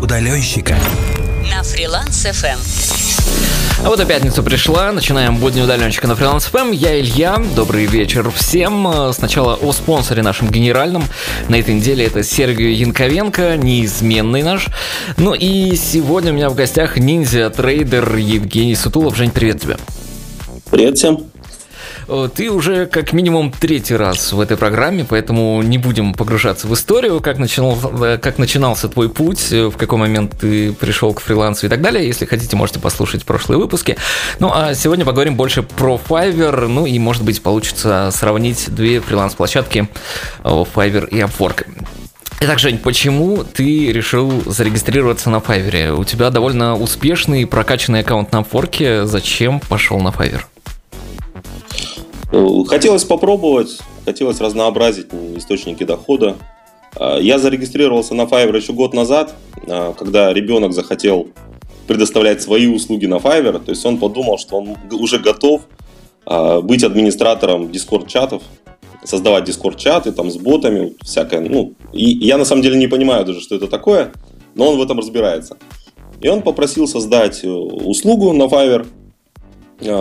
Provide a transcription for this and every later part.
удаленщика. На фриланс FM. А вот и пятница пришла, начинаем будни удаленщика на фриланс ФМ. Я Илья, добрый вечер всем. Сначала о спонсоре нашем генеральном. На этой неделе это Сергей Янковенко, неизменный наш. Ну и сегодня у меня в гостях ниндзя-трейдер Евгений Сутулов. Жень, привет тебе. Привет всем. Э, ты уже как минимум третий раз в этой программе, поэтому не будем погружаться в историю, как, начинал, э, как начинался твой путь, э, в какой момент ты пришел к фрилансу и так далее. Если хотите, можете послушать прошлые выпуски. Ну а сегодня поговорим больше про Fiverr, ну и может быть получится сравнить две фриланс-площадки Fiverr и Upwork. Итак, Жень, почему ты решил зарегистрироваться на Fiverr? У тебя довольно успешный прокачанный аккаунт на Upwork. Зачем пошел на Fiverr? Э, хотелось попробовать, хотелось разнообразить источники дохода. Э, я зарегистрировался на Fiverr еще год назад, э, когда ребенок захотел предоставлять свои услуги на Fiverr. То есть он подумал, что он уже готов быть администратором Discord-чатов, создавать Discord-чаты там с ботами, всякое. Ну, и я на самом деле не понимаю даже, что это такое, но он в этом разбирается. И он попросил создать услугу на Fiverr,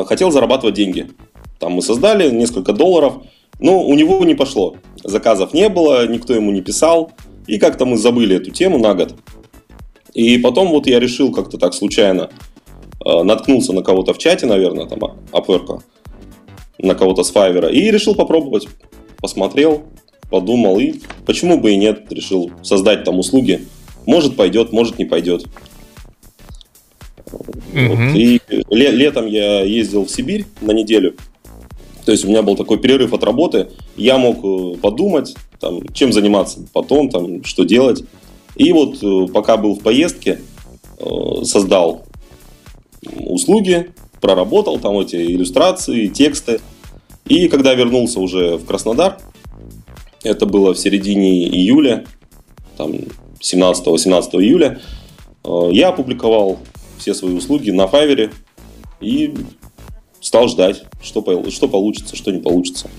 хотел зарабатывать деньги. Там мы создали несколько долларов, но у него не пошло. Заказов не было, никто ему не писал. И как-то мы забыли эту тему на год. И потом вот я решил как-то так случайно, э, наткнулся на кого-то в чате, наверное, там, Upwork, на кого-то с Fiverr, и решил попробовать. Посмотрел, подумал, и почему бы и нет, решил создать там услуги. Может пойдет, может не пойдет. Mm-hmm. Вот. И летом я ездил в Сибирь на неделю, то есть у меня был такой перерыв от работы, я мог э, подумать, там, чем заниматься потом, там, что делать. И вот э, пока был в поездке, э, создал услуги, проработал там эти иллюстрации, тексты. И когда вернулся уже в Краснодар, это было в середине июля, там 17-18 июля, я опубликовал все свои услуги на Fiverr и стал ждать, что, что получится, что не получится.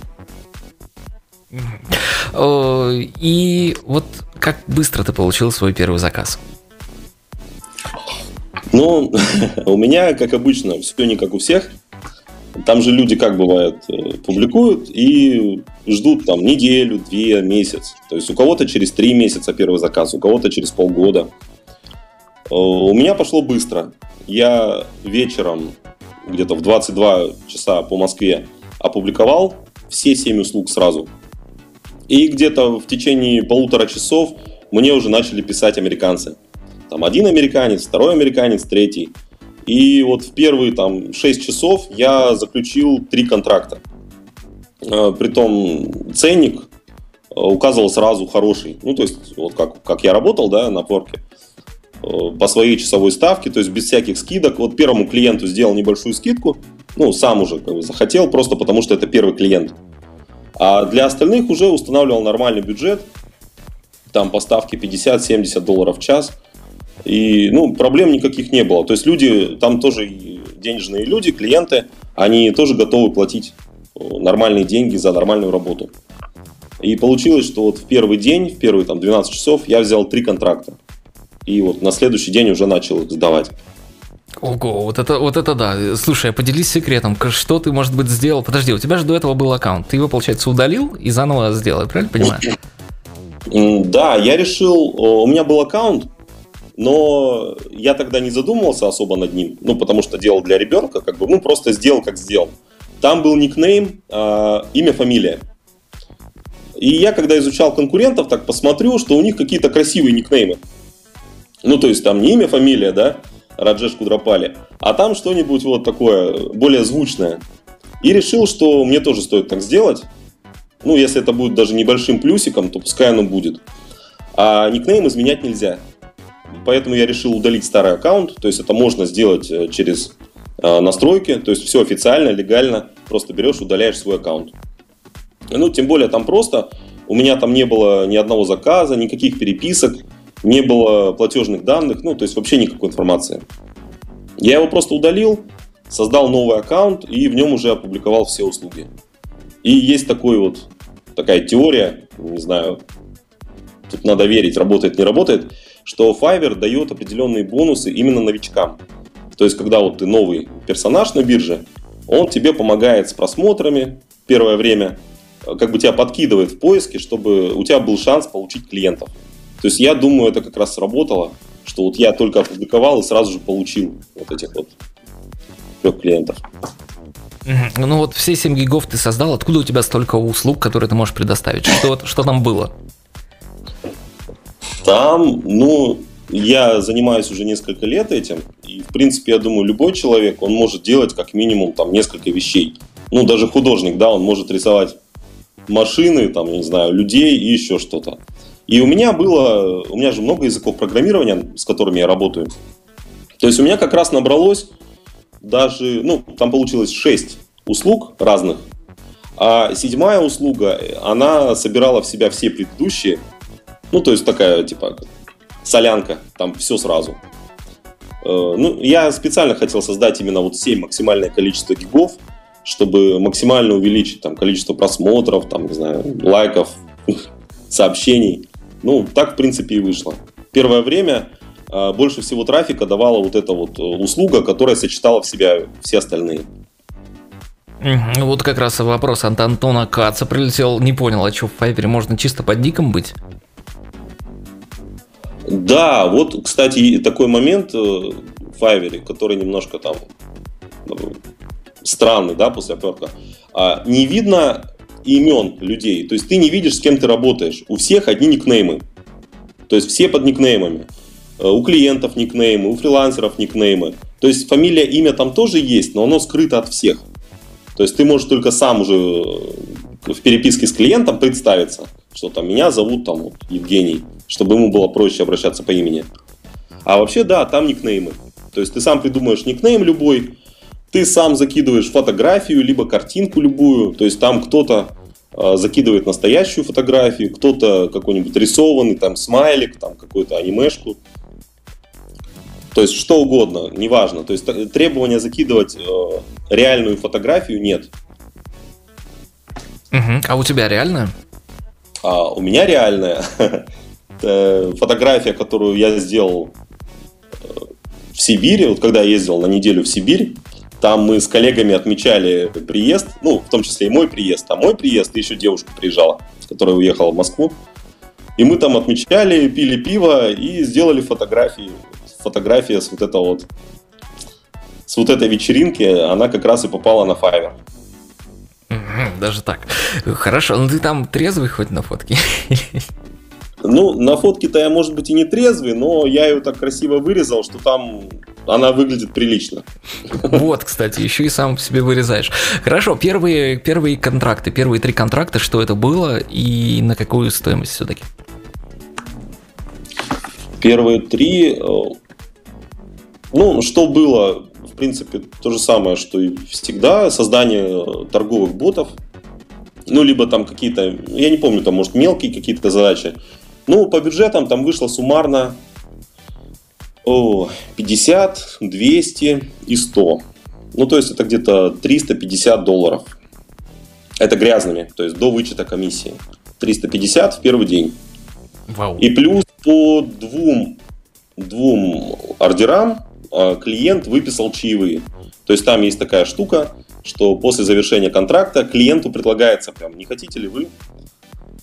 И вот как быстро ты получил свой первый заказ? Ну, у меня, как обычно, все не как у всех. Там же люди, как бывает, э, публикуют и ждут там неделю, две, месяц. То есть у кого-то через три месяца первый заказ, у кого-то через полгода. Э, у меня пошло быстро. Я вечером где-то в 22 часа по Москве опубликовал все 7 услуг сразу. И где-то в течение полутора часов мне уже начали писать американцы. Там один американец, второй американец, третий. И вот в первые там 6 часов я заключил три контракта. Э, притом ценник э, указывал сразу хороший. Ну, то есть, вот как, как я работал, да, на порке. Э, по своей часовой ставке, то есть без всяких скидок. Вот первому клиенту сделал небольшую скидку, ну, сам уже как бы захотел, просто потому что это первый клиент. А для остальных уже устанавливал нормальный бюджет, там поставки 50-70 долларов в час. И, ну, проблем никаких не было. То есть люди, там тоже денежные люди, клиенты, они тоже готовы платить э, нормальные деньги за нормальную работу. И получилось, что вот в первый день, в первые там 12 часов я взял три контракта и вот на следующий день уже начал их сдавать. Ого, вот это, вот это да. Слушай, поделись секретом, что ты, может быть, сделал? Подожди, у тебя же до этого был аккаунт. Ты его, получается, удалил и заново сделал, правильно понимаю? Да, я решил, у меня был аккаунт, но я тогда не задумывался особо над ним, ну, потому что делал для ребенка, как бы, ну, просто сделал, как сделал. Там был никнейм, э, имя, фамилия. И я, когда изучал конкурентов, так посмотрю, что у них какие-то красивые никнеймы. Ну, то есть там не имя, фамилия, да, Раджеш Кудрапали, а там что-нибудь вот такое, более звучное. И решил, что мне тоже стоит так сделать. Ну, если это будет даже небольшим плюсиком, то пускай оно будет. А никнейм изменять нельзя. Поэтому я решил удалить старый аккаунт. То есть это можно сделать э, через э, настройки. То есть все официально, легально. Просто берешь, удаляешь свой аккаунт. Ну, тем более там просто. У меня там не было ни одного заказа, никаких переписок не было платежных данных, ну, то есть вообще никакой информации. Я его просто удалил, создал новый аккаунт и в нем уже опубликовал все услуги. И есть такой вот, такая теория, не знаю, тут надо верить, работает, не работает, что Fiverr дает определенные бонусы именно новичкам. То есть, когда вот ты новый персонаж на бирже, он тебе помогает с просмотрами первое время, как бы тебя подкидывает в поиске, чтобы у тебя был шанс получить клиентов. То есть я думаю, это как раз сработало, что вот я только опубликовал и сразу же получил вот этих вот трех клиентов. Ну вот все 7 гигов ты создал, откуда у тебя столько услуг, которые ты можешь предоставить? Что, что там было? Там, ну, я занимаюсь уже несколько лет этим, и, в принципе, я думаю, любой человек, он может делать как минимум там несколько вещей. Ну, даже художник, да, он может рисовать машины, там, я не знаю, людей и еще что-то. И у меня было, у меня же много языков программирования, с которыми я работаю. То есть у меня как раз набралось даже, ну, там получилось 6 услуг разных, а седьмая услуга, она собирала в себя все предыдущие, ну, то есть такая, типа, солянка, там все сразу. Э, ну, я специально хотел создать именно вот 7 максимальное количество гигов, чтобы максимально увеличить там количество просмотров, там, не знаю, лайков, сообщений. Ну, так, в принципе, и вышло. Первое время э, больше всего трафика давала вот эта вот э, услуга, которая сочетала в себя все остальные. Вот как раз вопрос от Антона Каца прилетел. Не понял, а что в Fiverr можно чисто под ником быть? Да, вот, кстати, такой момент э, в Fiverr, который немножко там э, странный, да, после апперка. А, не видно имен людей. То есть ты не видишь, с кем ты работаешь. У всех одни никнеймы. То есть все под никнеймами. Э, у клиентов никнеймы, у фрилансеров никнеймы. То есть фамилия, имя там тоже есть, но оно скрыто от всех. То есть ты можешь только сам уже в переписке с клиентом представиться, что там меня зовут там вот, Евгений чтобы ему было проще обращаться по имени. А вообще, да, там никнеймы. То есть ты сам придумаешь никнейм любой, ты сам закидываешь фотографию, либо картинку любую. То есть там кто-то э, закидывает настоящую фотографию, кто-то какой-нибудь рисованный, там смайлик, там какую-то анимешку. То есть что угодно, неважно. То есть требования закидывать э, реальную фотографию нет. Угу. А у тебя реальная? А у меня реальная. Э, фотография, которую я сделал э, в Сибири, вот когда я ездил на неделю в Сибирь, там мы с коллегами отмечали приезд, ну, в том числе и мой приезд, а мой приезд, и еще девушка приезжала, которая уехала в Москву. И мы там отмечали, пили пиво и сделали фотографии. Фотография с вот этого вот с вот этой вечеринки, она как раз и попала на Fiverr. Даже так. Хорошо, ну ты там трезвый хоть на фотке? Ну, на фотке-то я, может быть, и не трезвый, но я ее так красиво вырезал, что там она выглядит прилично. Вот, кстати, еще и сам себе вырезаешь. Хорошо, первые, первые контракты, первые три контракта, что это было и на какую стоимость все-таки? Первые три, э, ну, что было, в принципе, то же самое, что и всегда, создание торговых ботов, ну, либо там какие-то, я не помню, там, может, мелкие какие-то задачи, ну, по бюджетам там вышло суммарно о, 50, 200 и 100. Ну, то есть это где-то 350 долларов. Это грязными, то есть до вычета комиссии. 350 в первый день. Вау. И плюс по двум, двум ордерам а, клиент выписал чаевые. То есть там есть такая штука, что после завершения контракта клиенту предлагается прям, не хотите ли вы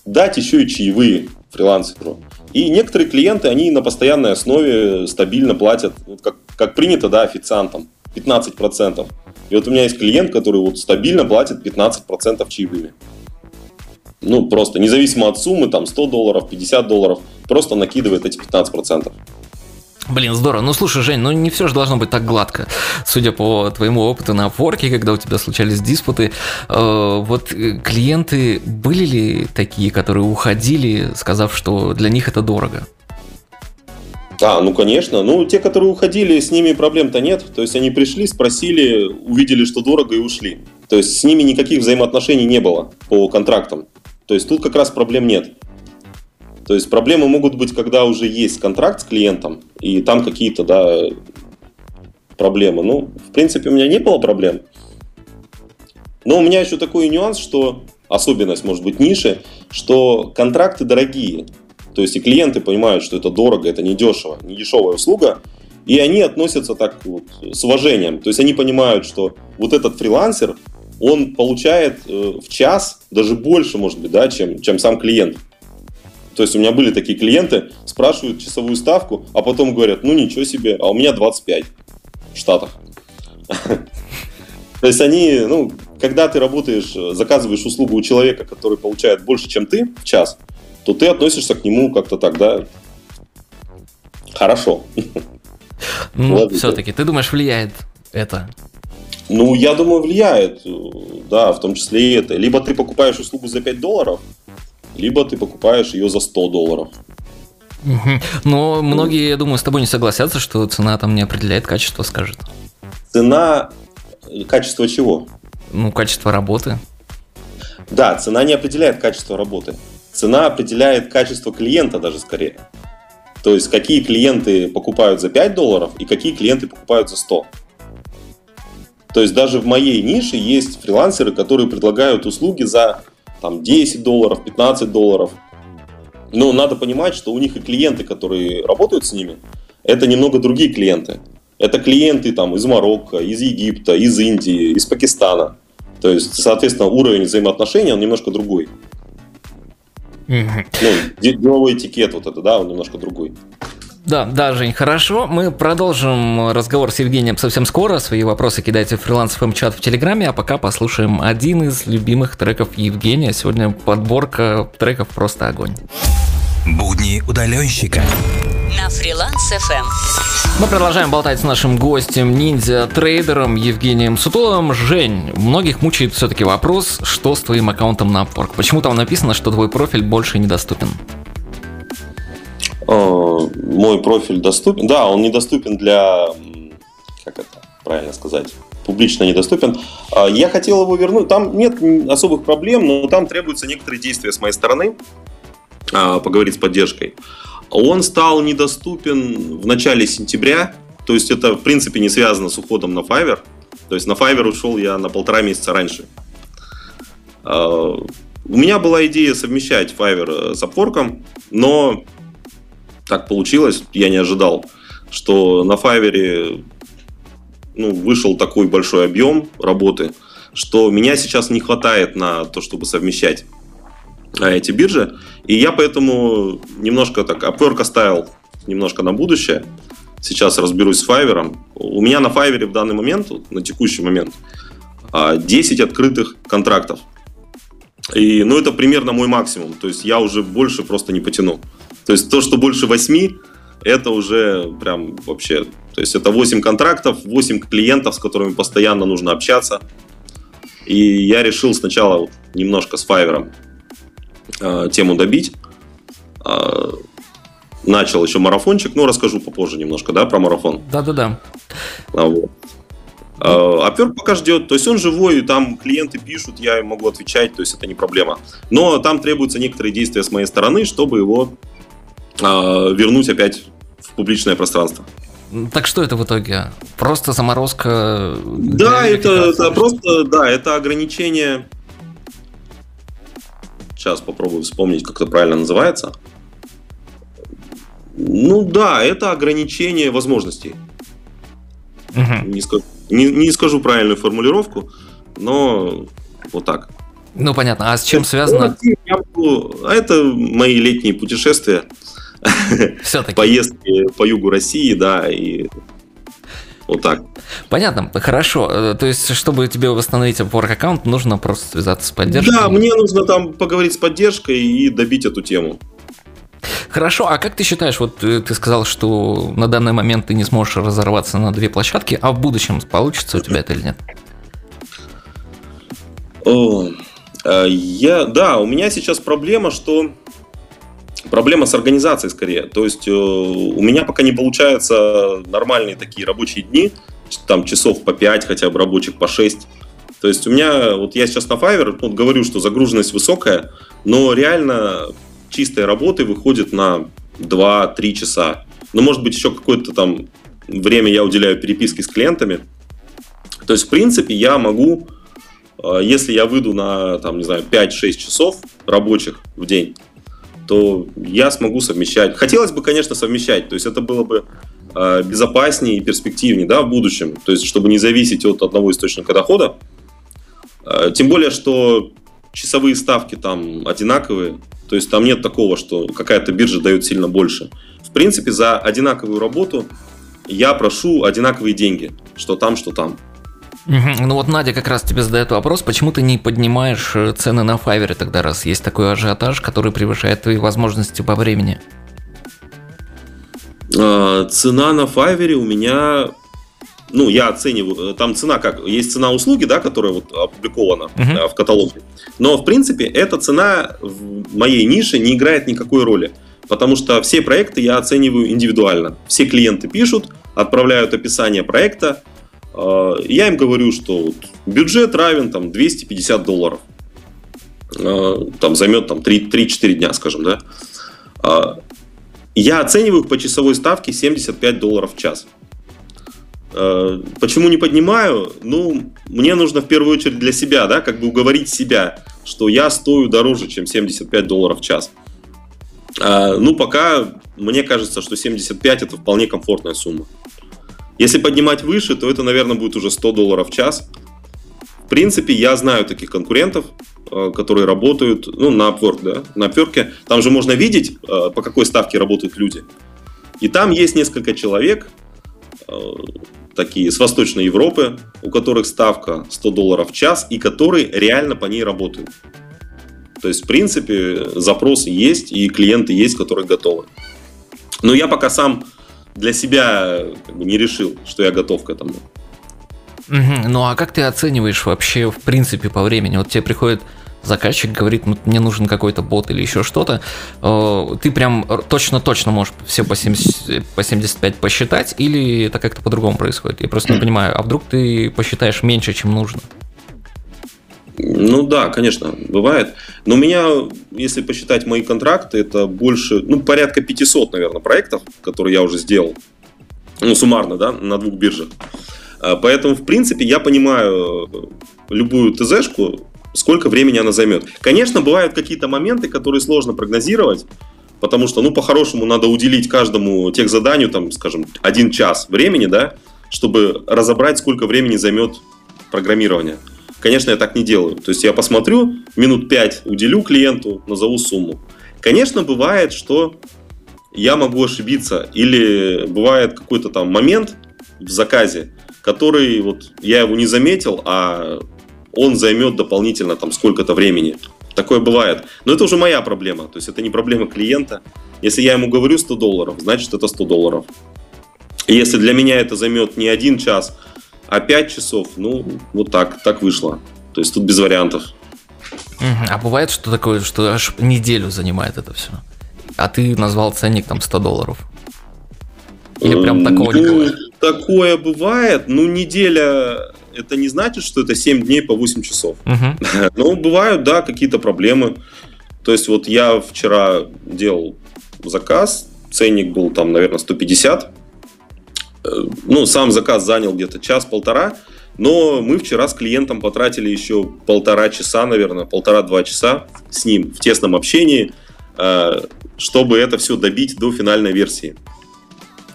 дать еще и чаевые фрилансеру. И некоторые клиенты, они на постоянной основе стабильно платят, как, как принято, да, официантам, 15%. И вот у меня есть клиент, который вот стабильно платит 15% чаевыми. Ну, просто независимо от суммы, там 100 долларов, 50 долларов, просто накидывает эти 15%. Блин, здорово. Ну слушай, Жень, ну не все же должно быть так гладко. Судя по твоему опыту на форке, когда у тебя случались диспуты, э, вот э, клиенты были ли такие, которые уходили, сказав, что для них это дорого? А, ну конечно. Ну, те, которые уходили, с ними проблем-то нет. То есть они пришли, спросили, увидели, что дорого и ушли. То есть с ними никаких взаимоотношений не было по контрактам. То есть тут как раз проблем нет. То есть проблемы могут быть, когда уже есть контракт с клиентом, и там какие-то, да, проблемы. Ну, в принципе, у меня не было проблем. Но у меня еще такой нюанс, что особенность, может быть, ниши, что контракты дорогие. То есть и клиенты понимают, что это дорого, это не дешево, не дешевая услуга, и они относятся так вот с уважением. То есть они понимают, что вот этот фрилансер, он получает э, в час даже больше, может быть, да, чем, чем сам клиент. То есть у меня были такие клиенты, спрашивают часовую ставку, а потом говорят, ну ничего себе, а у меня 25 в Штатах. То есть они, ну, когда ты работаешь, заказываешь услугу у человека, который получает больше, чем ты в час, то ты относишься к нему как-то так, да, хорошо. Ну, все-таки, ты думаешь, влияет это? Ну, я думаю, влияет, да, в том числе и это. Либо ты покупаешь услугу за 5 долларов, либо ты покупаешь ее за 100 долларов. Но многие, я думаю, с тобой не согласятся, что цена там не определяет качество, скажет. Цена... Качество чего? Ну, качество работы. Да, цена не определяет качество работы. Цена определяет качество клиента даже скорее. То есть, какие клиенты покупают за 5 долларов и какие клиенты покупают за 100. То есть, даже в моей нише есть фрилансеры, которые предлагают услуги за там, 10 долларов, 15 долларов. Но надо понимать, что у них и клиенты, которые работают с ними, это немного другие клиенты. Это клиенты там, из Марокко, из Египта, из Индии, из Пакистана. То есть, соответственно, уровень взаимоотношений он немножко другой. Ну, деловой этикет вот это, да, он немножко другой. Да, да, Жень, хорошо. Мы продолжим разговор с Евгением совсем скоро. Свои вопросы кидайте в фрилансовом чат в Телеграме, а пока послушаем один из любимых треков Евгения. Сегодня подборка треков «Просто огонь». Будни удаленщика на фриланс FM. Мы продолжаем болтать с нашим гостем, ниндзя-трейдером Евгением Сутуловым. Жень, многих мучает все-таки вопрос, что с твоим аккаунтом на Upwork? Почему там написано, что твой профиль больше недоступен? Э, мой профиль доступен. Да, он недоступен для, как это правильно сказать, публично недоступен. А, я хотел его вернуть. Там нет особых проблем, но там требуются некоторые действия с моей стороны. А, поговорить с поддержкой. Он стал недоступен в начале сентября. То есть это, в принципе, не связано с уходом на Fiverr. То есть на Fiverr ушел я на полтора месяца раньше. А, у меня была идея совмещать Fiverr с Upwork, но так получилось, я не ожидал, что на Fiverr ну, вышел такой большой объем работы, что меня сейчас не хватает на то, чтобы совмещать а, эти биржи. И я поэтому немножко так Upwork оставил немножко на будущее. Сейчас разберусь с Fiverr. У меня на Fiverr в данный момент, на текущий момент, 10 а, открытых контрактов. И, ну, это примерно мой максимум. То есть я уже больше просто не потяну. То есть то, что больше 8, это уже прям вообще... То есть это 8 контрактов, 8 клиентов, с которыми постоянно нужно общаться. И я решил сначала вот немножко с Fiverr э, тему добить. Э, начал еще марафончик, ну, расскажу попозже немножко, да, про марафон. Да-да-да. А, вот. А Upwork пока ждет, то есть он живой, там клиенты пишут, я могу отвечать, то есть это не проблема. Но там требуются некоторые действия с моей стороны, чтобы его а, вернуть опять в публичное пространство. Так что это в итоге? Просто заморозка? Да, это, это просто, да, это ограничение. Сейчас попробую вспомнить, как это правильно называется. Ну да, это ограничение возможностей. Угу. Не, скажу, не, не скажу правильную формулировку, но вот так. Ну понятно. А с чем связано? А это мои летние путешествия. Все-таки. Поездки по югу России, да, и вот так. Понятно, хорошо. Э, то есть, чтобы тебе восстановить Upwork аккаунт, нужно просто связаться с поддержкой? Да, мне нужно там поговорить с поддержкой и добить эту тему. Хорошо, а как ты считаешь, вот э, ты сказал, что на данный момент ты не сможешь разорваться на две площадки, а в будущем получится у тебя это или нет? О, э, я, да, у меня сейчас проблема, что Проблема с организацией скорее. То есть э, у меня пока не получаются нормальные такие рабочие дни, там часов по 5 хотя бы рабочих, по 6. То есть у меня, вот я сейчас на Fiverr, вот говорю, что загруженность высокая, но реально чистой работы выходит на 2-3 часа. Ну, может быть, еще какое-то там время я уделяю переписке с клиентами. То есть, в принципе, я могу, э, если я выйду на, там, не знаю, 5-6 часов рабочих в день, то я смогу совмещать. Хотелось бы, конечно, совмещать, то есть это было бы э, безопаснее и перспективнее да, в будущем, то есть чтобы не зависеть от одного источника дохода. Э, тем более, что часовые ставки там одинаковые, то есть там нет такого, что какая-то биржа дает сильно больше. В принципе, за одинаковую работу я прошу одинаковые деньги, что там, что там. Ну вот Надя как раз тебе задает вопрос, почему ты не поднимаешь э, цены на Файвере тогда, раз есть такой ажиотаж, который превышает твои возможности по времени? А, цена на Файвере у меня, ну, я оцениваю, э, там цена как, есть цена услуги, да, которая вот опубликована uh-huh. в каталоге, но, в принципе, эта цена в моей нише не играет никакой роли, потому что все проекты я оцениваю индивидуально. Все клиенты пишут, отправляют описание проекта, я им говорю, что бюджет равен там 250 долларов. А, там займет там 3-4 дня, скажем, да. А, я оцениваю их по часовой ставке 75 долларов в час. Почему не поднимаю? Ну, мне нужно в первую очередь для себя, да, как бы уговорить себя, что я стою дороже, чем 75 долларов в час. Ну, пока мне кажется, что 75 это вполне комфортная сумма. Если поднимать выше, то это, наверное, будет уже 100 долларов в час. В принципе, я знаю таких конкурентов, э, которые работают ну, на Upwork, да, на Upwork. Там же можно видеть, э, по какой ставке работают люди. И там есть несколько человек, э, такие с Восточной Европы, у которых ставка 100 долларов в час, и которые реально по ней работают. То есть, в принципе, запросы есть, и клиенты есть, которые готовы. Но я пока сам для себя как бы, не решил, что я готов к этому. Угу. Ну а как ты оцениваешь вообще в принципе по времени? Вот тебе приходит заказчик, говорит, мне нужен какой-то бот или еще что-то, э, ты прям точно-точно можешь все по, 70, по 75 посчитать, или это как-то по-другому происходит? Я просто не понимаю, а вдруг ты посчитаешь меньше, чем нужно? Ну да, конечно, бывает. Но у меня, если посчитать мои контракты, это больше, ну, порядка 500, наверное, проектов, которые я уже сделал. Ну, суммарно, да, на двух биржах. А, поэтому, в принципе, я понимаю любую ТЗшку, сколько времени она займет. Конечно, бывают какие-то моменты, которые сложно прогнозировать, потому что, ну, по-хорошему, надо уделить каждому тех заданию, там, скажем, один час времени, да, чтобы разобрать, сколько времени займет программирование. Конечно, я так не делаю. То есть я посмотрю, минут 5 уделю клиенту, назову сумму. Конечно, бывает, что я могу ошибиться. Или бывает какой-то там момент в заказе, который вот я его не заметил, а он займет дополнительно там сколько-то времени. Такое бывает. Но это уже моя проблема. То есть это не проблема клиента. Если я ему говорю 100 долларов, значит это 100 долларов. И если для меня это займет не один час, а 5 часов, ну, вот так, так вышло. То есть тут без вариантов. А бывает, что такое, что аж неделю занимает это все? А ты назвал ценник там 100 долларов? Или прям такого ну, не бывает? Такое бывает, ну неделя это не значит, что это 7 дней по 8 часов. Угу. Ну, бывают, да, какие-то проблемы. То есть вот я вчера делал заказ, ценник был там, наверное, 150 Э, ну, сам заказ занял где-то час-полтора, но мы вчера с клиентом потратили еще полтора часа, наверное, полтора-два часа с ним в тесном общении, э, чтобы это все добить до финальной версии.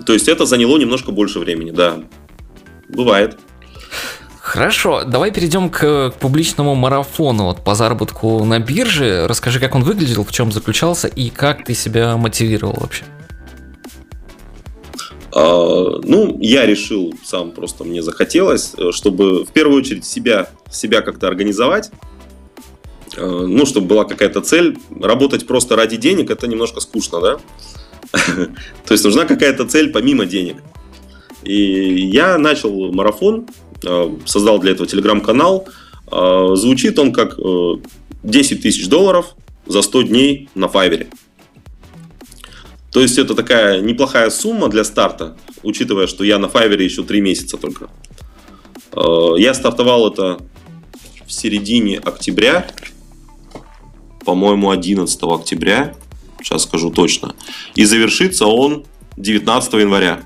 То есть это заняло немножко больше времени, да. Бывает. Хорошо, давай перейдем к, к публичному марафону вот, по заработку на бирже. Расскажи, как он выглядел, в чем заключался и как ты себя мотивировал вообще. А, ну, я решил сам, просто мне захотелось, э, чтобы в первую очередь себя, себя как-то организовать, э, ну, чтобы была какая-то цель. Работать просто ради денег – это немножко скучно, да? То есть нужна какая-то цель помимо денег. И я начал марафон, э, создал для этого телеграм-канал. Звучит он как 10 тысяч долларов за 100 дней на Файвере. То есть это такая неплохая сумма для старта, учитывая, что я на Fiverr еще 3 месяца только. Э, я стартовал это в середине октября, по-моему, 11 октября, сейчас скажу точно. И завершится он 19 января.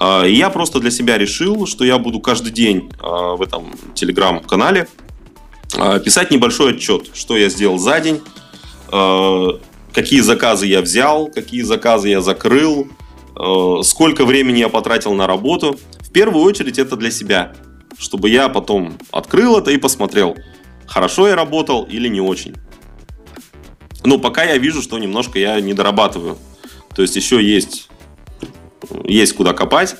Э, и я просто для себя решил, что я буду каждый день э, в этом телеграм-канале писать небольшой отчет, что я сделал за день, какие заказы я взял, какие заказы я закрыл, э, сколько времени я потратил на работу. В первую очередь это для себя, чтобы я потом открыл это и посмотрел, хорошо я работал или не очень. Но пока я вижу, что немножко я не дорабатываю. То есть еще есть, есть куда копать.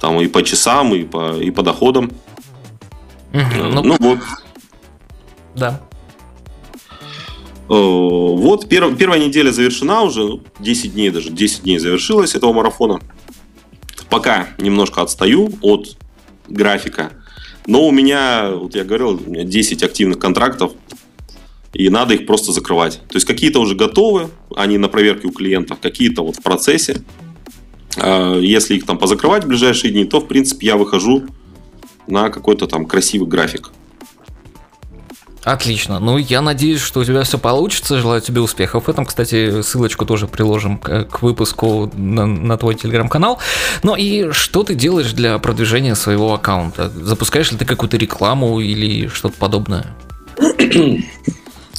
Там и по часам, и по, и по доходам. Мгм, Ну, Ну, вот. да. Э, Вот пер- первая неделя завершена уже, ну, 10 дней даже, 10 дней завершилось этого марафона. Пока немножко отстаю от графика, но у меня, вот я говорил, у меня 10 активных контрактов, и надо их просто закрывать. То есть какие-то уже готовы, они на проверке у клиентов, какие-то вот в процессе. А Если их там позакрывать в ближайшие дни, то, в принципе, я выхожу на какой-то там красивый график. Отлично. Ну, я надеюсь, что у тебя все получится. Желаю тебе успехов в этом. Кстати, ссылочку тоже приложим к, к выпуску на, на твой телеграм-канал. Ну и что ты делаешь для продвижения своего аккаунта? Запускаешь ли ты какую-то рекламу или что-то подобное?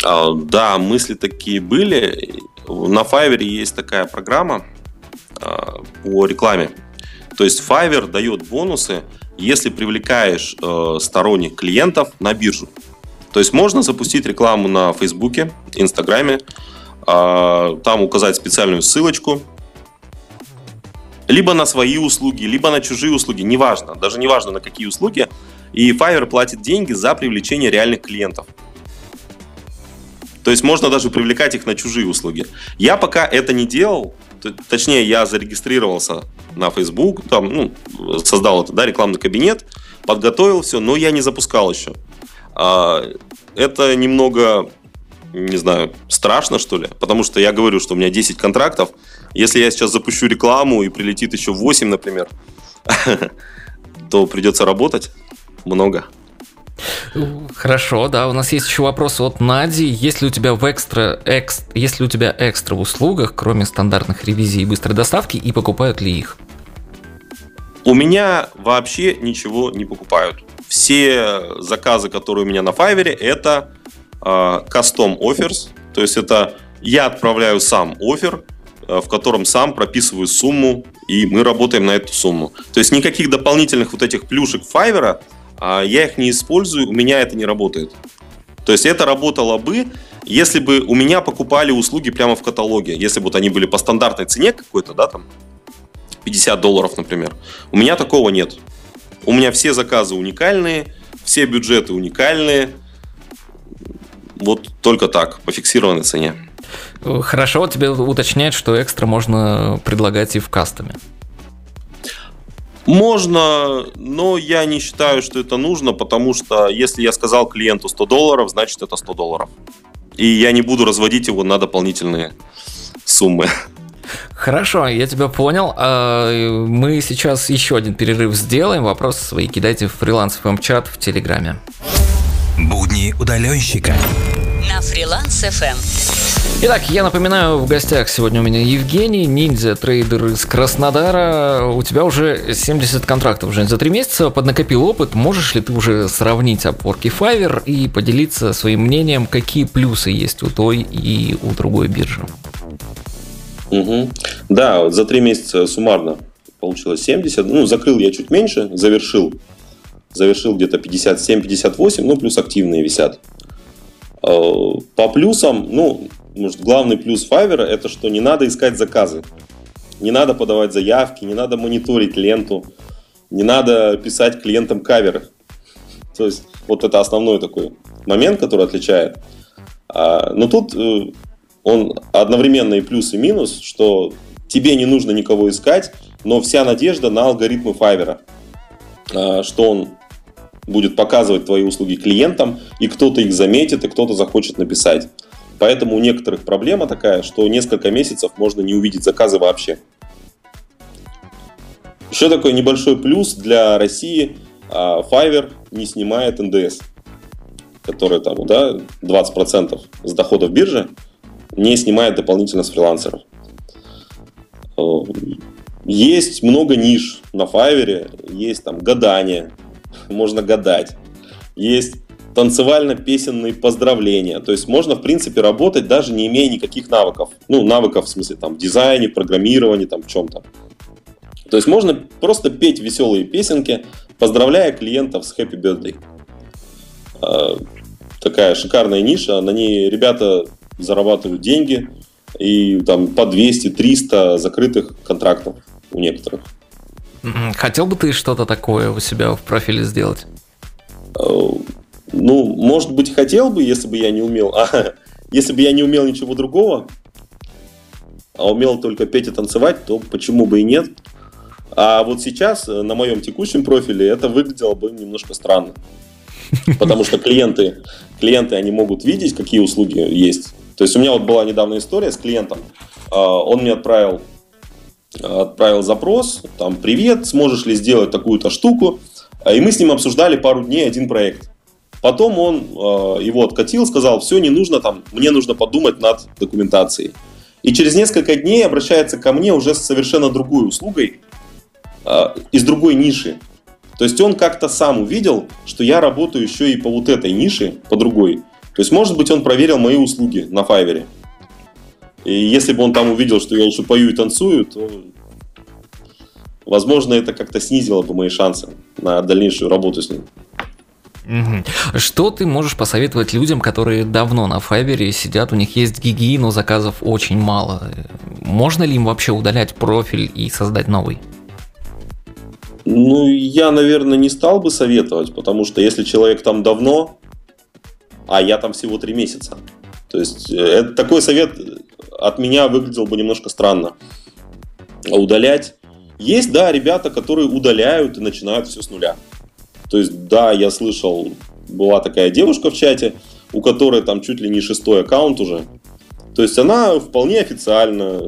А, Да, мысли такие были. На Fiverr есть такая программа а, по рекламе. То есть Fiverr дает бонусы, если привлекаешь э, сторонних клиентов на биржу. То есть можно запустить рекламу на Фейсбуке, Инстаграме, а, там указать специальную ссылочку, либо на свои услуги, либо на чужие услуги, неважно, даже неважно на какие услуги. И Fiverr платит деньги за привлечение реальных клиентов. То есть можно даже привлекать их на чужие услуги. Я пока это не делал, точнее, я зарегистрировался на Facebook, там, ну, создал это, да, рекламный кабинет, подготовил все, но я не запускал еще. А, это немного, не знаю, страшно, что ли, потому что я говорю, что у меня 10 контрактов, если я сейчас запущу рекламу и прилетит еще 8, например, то придется работать много. Хорошо, да. У нас есть еще вопрос от Нади. Есть ли у тебя в экстра, экс, есть ли у тебя экстра в услугах, кроме стандартных ревизий и быстрой доставки, и покупают ли их? У меня вообще ничего не покупают. Все заказы, которые у меня на Fiverr, это э, custom offers, то есть это я отправляю сам офер, э, в котором сам прописываю сумму, и мы работаем на эту сумму. То есть никаких дополнительных вот этих плюшек Fiverr, э, я их не использую, у меня это не работает. То есть это работало бы, если бы у меня покупали услуги прямо в каталоге, если бы вот они были по стандартной цене какой-то, да, там, 50 долларов, например. У меня такого нет. У меня все заказы уникальные, все бюджеты уникальные. Вот только так, по фиксированной цене. Хорошо, вот тебе уточняют, что экстра можно предлагать и в кастоме. Можно, но я не считаю, что это нужно, потому что если я сказал клиенту 100 долларов, значит это 100 долларов. И я не буду разводить его на дополнительные суммы. Хорошо, я тебя понял. А, Мы сейчас еще один перерыв сделаем. Вопросы свои кидайте в фриланс чат в Телеграме. Будни удаленщика. На фриланс FM. Итак, я напоминаю, в гостях сегодня у меня Евгений, ниндзя трейдер из Краснодара. У тебя уже 70 контрактов, Жень, за три месяца поднакопил опыт. Можешь ли ты уже сравнить опорки Fiverr и поделиться своим мнением, какие плюсы есть у той и у другой биржи? Мгм. Да, за три месяца суммарно получилось 70. Ну, закрыл я чуть меньше, завершил. Завершил где-то 57-58, ну, плюс активные висят. Э, По плюсам, ну, может, главный плюс Fiverr это что не надо искать заказы. Не надо подавать заявки, не надо мониторить ленту, не надо писать клиентам каверы. То есть, вот это основной такой момент, который отличает. А, Но тут э, он одновременно и плюс, и минус, что тебе не нужно никого искать, но вся надежда на алгоритмы Fiverr. А, Что он будет показывать твои услуги клиентам, и кто-то их заметит, и кто-то захочет написать. Поэтому у некоторых проблема такая, что несколько месяцев можно не увидеть заказы вообще. Еще такой небольшой плюс для России. а, Fiverr не снимает НДС, который там, да, 20% с доходов биржи не снимает дополнительно с фрилансеров. Э, Есть много ниш на Fiverr, есть там гадание, можно гадать. Есть танцевально-песенные поздравления. То есть можно, в принципе, работать даже не имея никаких навыков. Ну, навыков в смысле там дизайне, программировании, там чем-то. То есть можно просто петь веселые песенки, поздравляя клиентов с Happy Birthday. А, такая шикарная ниша, на ней ребята зарабатывают деньги, и там по 200-300 закрытых контрактов у некоторых. Хотел бы ты что-то такое у себя в профиле сделать? А, ну, может быть, хотел бы, если бы я не умел. А если бы я не умел ничего другого, а умел только петь и танцевать, то почему бы и нет? А вот сейчас э, на моем текущем профиле это выглядело бы немножко странно. Потому что клиенты, клиенты, они могут видеть, какие услуги есть. То есть у меня вот была недавно история с клиентом. А, он мне отправил, отправил запрос, там, привет, сможешь ли сделать такую-то штуку. И мы с ним обсуждали пару дней один проект. Потом он э, его откатил, сказал, все, не нужно там, мне нужно подумать над документацией. И через несколько дней обращается ко мне уже с совершенно другой услугой, из другой ниши. То есть он как-то сам увидел, что я работаю еще и по вот этой нише, по другой. То есть, может быть, он проверил мои услуги на Fiverr. И если бы он там увидел, что я еще пою и танцую, то, возможно, это как-то снизило бы мои шансы на дальнейшую работу с ним. Что ты можешь посоветовать людям, которые давно на Fiverr сидят, у них есть гиги, но заказов очень мало? Можно ли им вообще удалять профиль и создать новый? Ну, я, наверное, не стал бы советовать, потому что если человек там давно, а я там всего три месяца, то есть э, это, такой совет от меня выглядел бы немножко странно. А удалять? Есть, да, ребята, которые удаляют и начинают все с нуля. То есть, да, я слышал, была такая девушка в чате, у которой там чуть ли не шестой аккаунт уже. То есть она вполне официально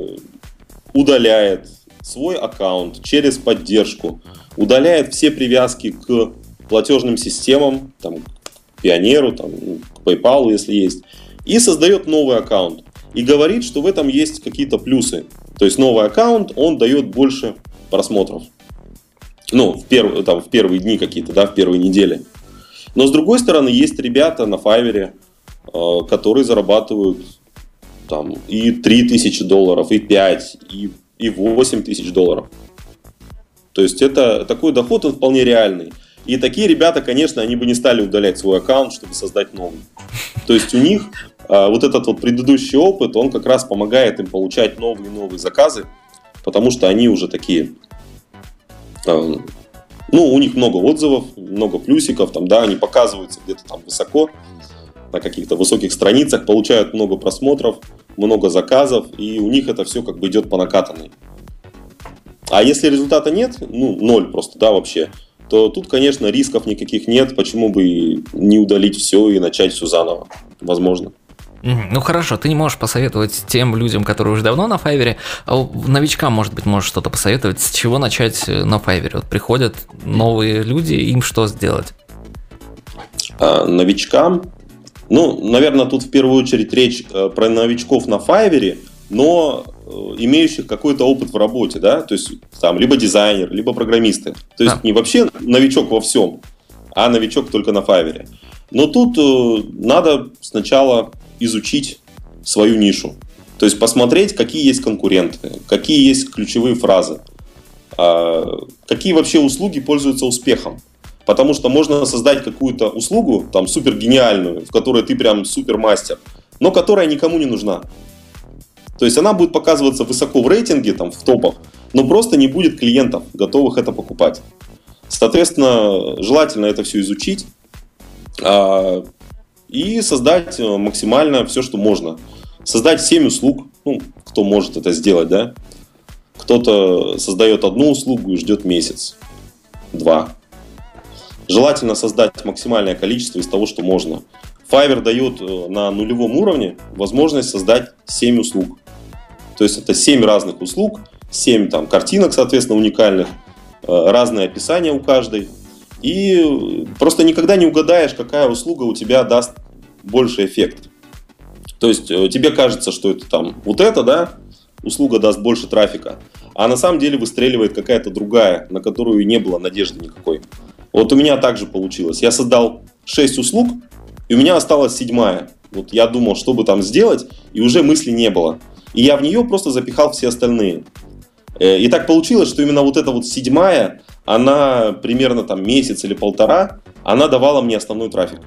удаляет свой аккаунт через поддержку, удаляет все привязки к платежным системам, там, Пионеру, там, к PayPal, если есть, и создает новый аккаунт. И говорит, что в этом есть какие-то плюсы. То есть новый аккаунт, он дает больше просмотров. Ну, в, перв, там, в первые дни какие-то, да, в первые недели. Но с другой стороны, есть ребята на Fiverr, э, которые зарабатывают там и 3 тысячи долларов, и 5, и, и 8 тысяч долларов. То есть это такой доход, он вполне реальный. И такие ребята, конечно, они бы не стали удалять свой аккаунт, чтобы создать новый. То есть у них а, вот этот вот предыдущий опыт, он как раз помогает им получать новые и новые заказы, потому что они уже такие ну, у них много отзывов, много плюсиков, там, да, они показываются где-то там высоко, на каких-то высоких страницах, получают много просмотров, много заказов, и у них это все как бы идет по накатанной. А если результата нет, ну, ноль просто, да, вообще, то тут, конечно, рисков никаких нет, почему бы не удалить все и начать все заново, возможно. Ну хорошо, ты не можешь посоветовать тем людям, которые уже давно на Файвере, а новичкам, может быть, можешь что-то посоветовать, с чего начать э, на Файвере? Вот приходят новые люди, им что сделать? А, новичкам? Ну, наверное, тут в первую очередь речь э, про новичков на Файвере, но э, имеющих какой-то опыт в работе, да, то есть там либо дизайнер, либо программисты. То есть а. не вообще новичок во всем, а новичок только на Файвере. Но тут надо сначала изучить свою нишу. То есть посмотреть, какие есть конкуренты, какие есть ключевые фразы, а, какие вообще услуги пользуются успехом. Потому что можно создать какую-то услугу, там, супер гениальную, в которой ты прям супер мастер, но которая никому не нужна. То есть она будет показываться высоко в рейтинге, там, в топах, но просто не будет клиентов, готовых это покупать. Соответственно, желательно это все изучить, а, и создать э, максимально все, что можно. Создать 7 услуг, ну, кто может это сделать, да? Кто-то создает одну услугу и ждет месяц, два. Желательно создать максимальное количество из того, что можно. Fiverr дает э, на нулевом уровне возможность создать 7 услуг. То есть это 7 разных услуг, 7 там, картинок, соответственно, уникальных, э, разное описание у каждой – и просто никогда не угадаешь, какая услуга у тебя даст больше эффект. То есть э, тебе кажется, что это там вот это, да, услуга даст больше трафика, а на самом деле выстреливает какая-то другая, на которую не было надежды никакой. Вот у меня также получилось. Я создал 6 услуг, и у меня осталась седьмая. Вот я думал, что бы там сделать, и уже мысли не было. И я в нее просто запихал все остальные. Э, и так получилось, что именно вот эта вот седьмая, она примерно там месяц или полтора, она давала мне основной трафик.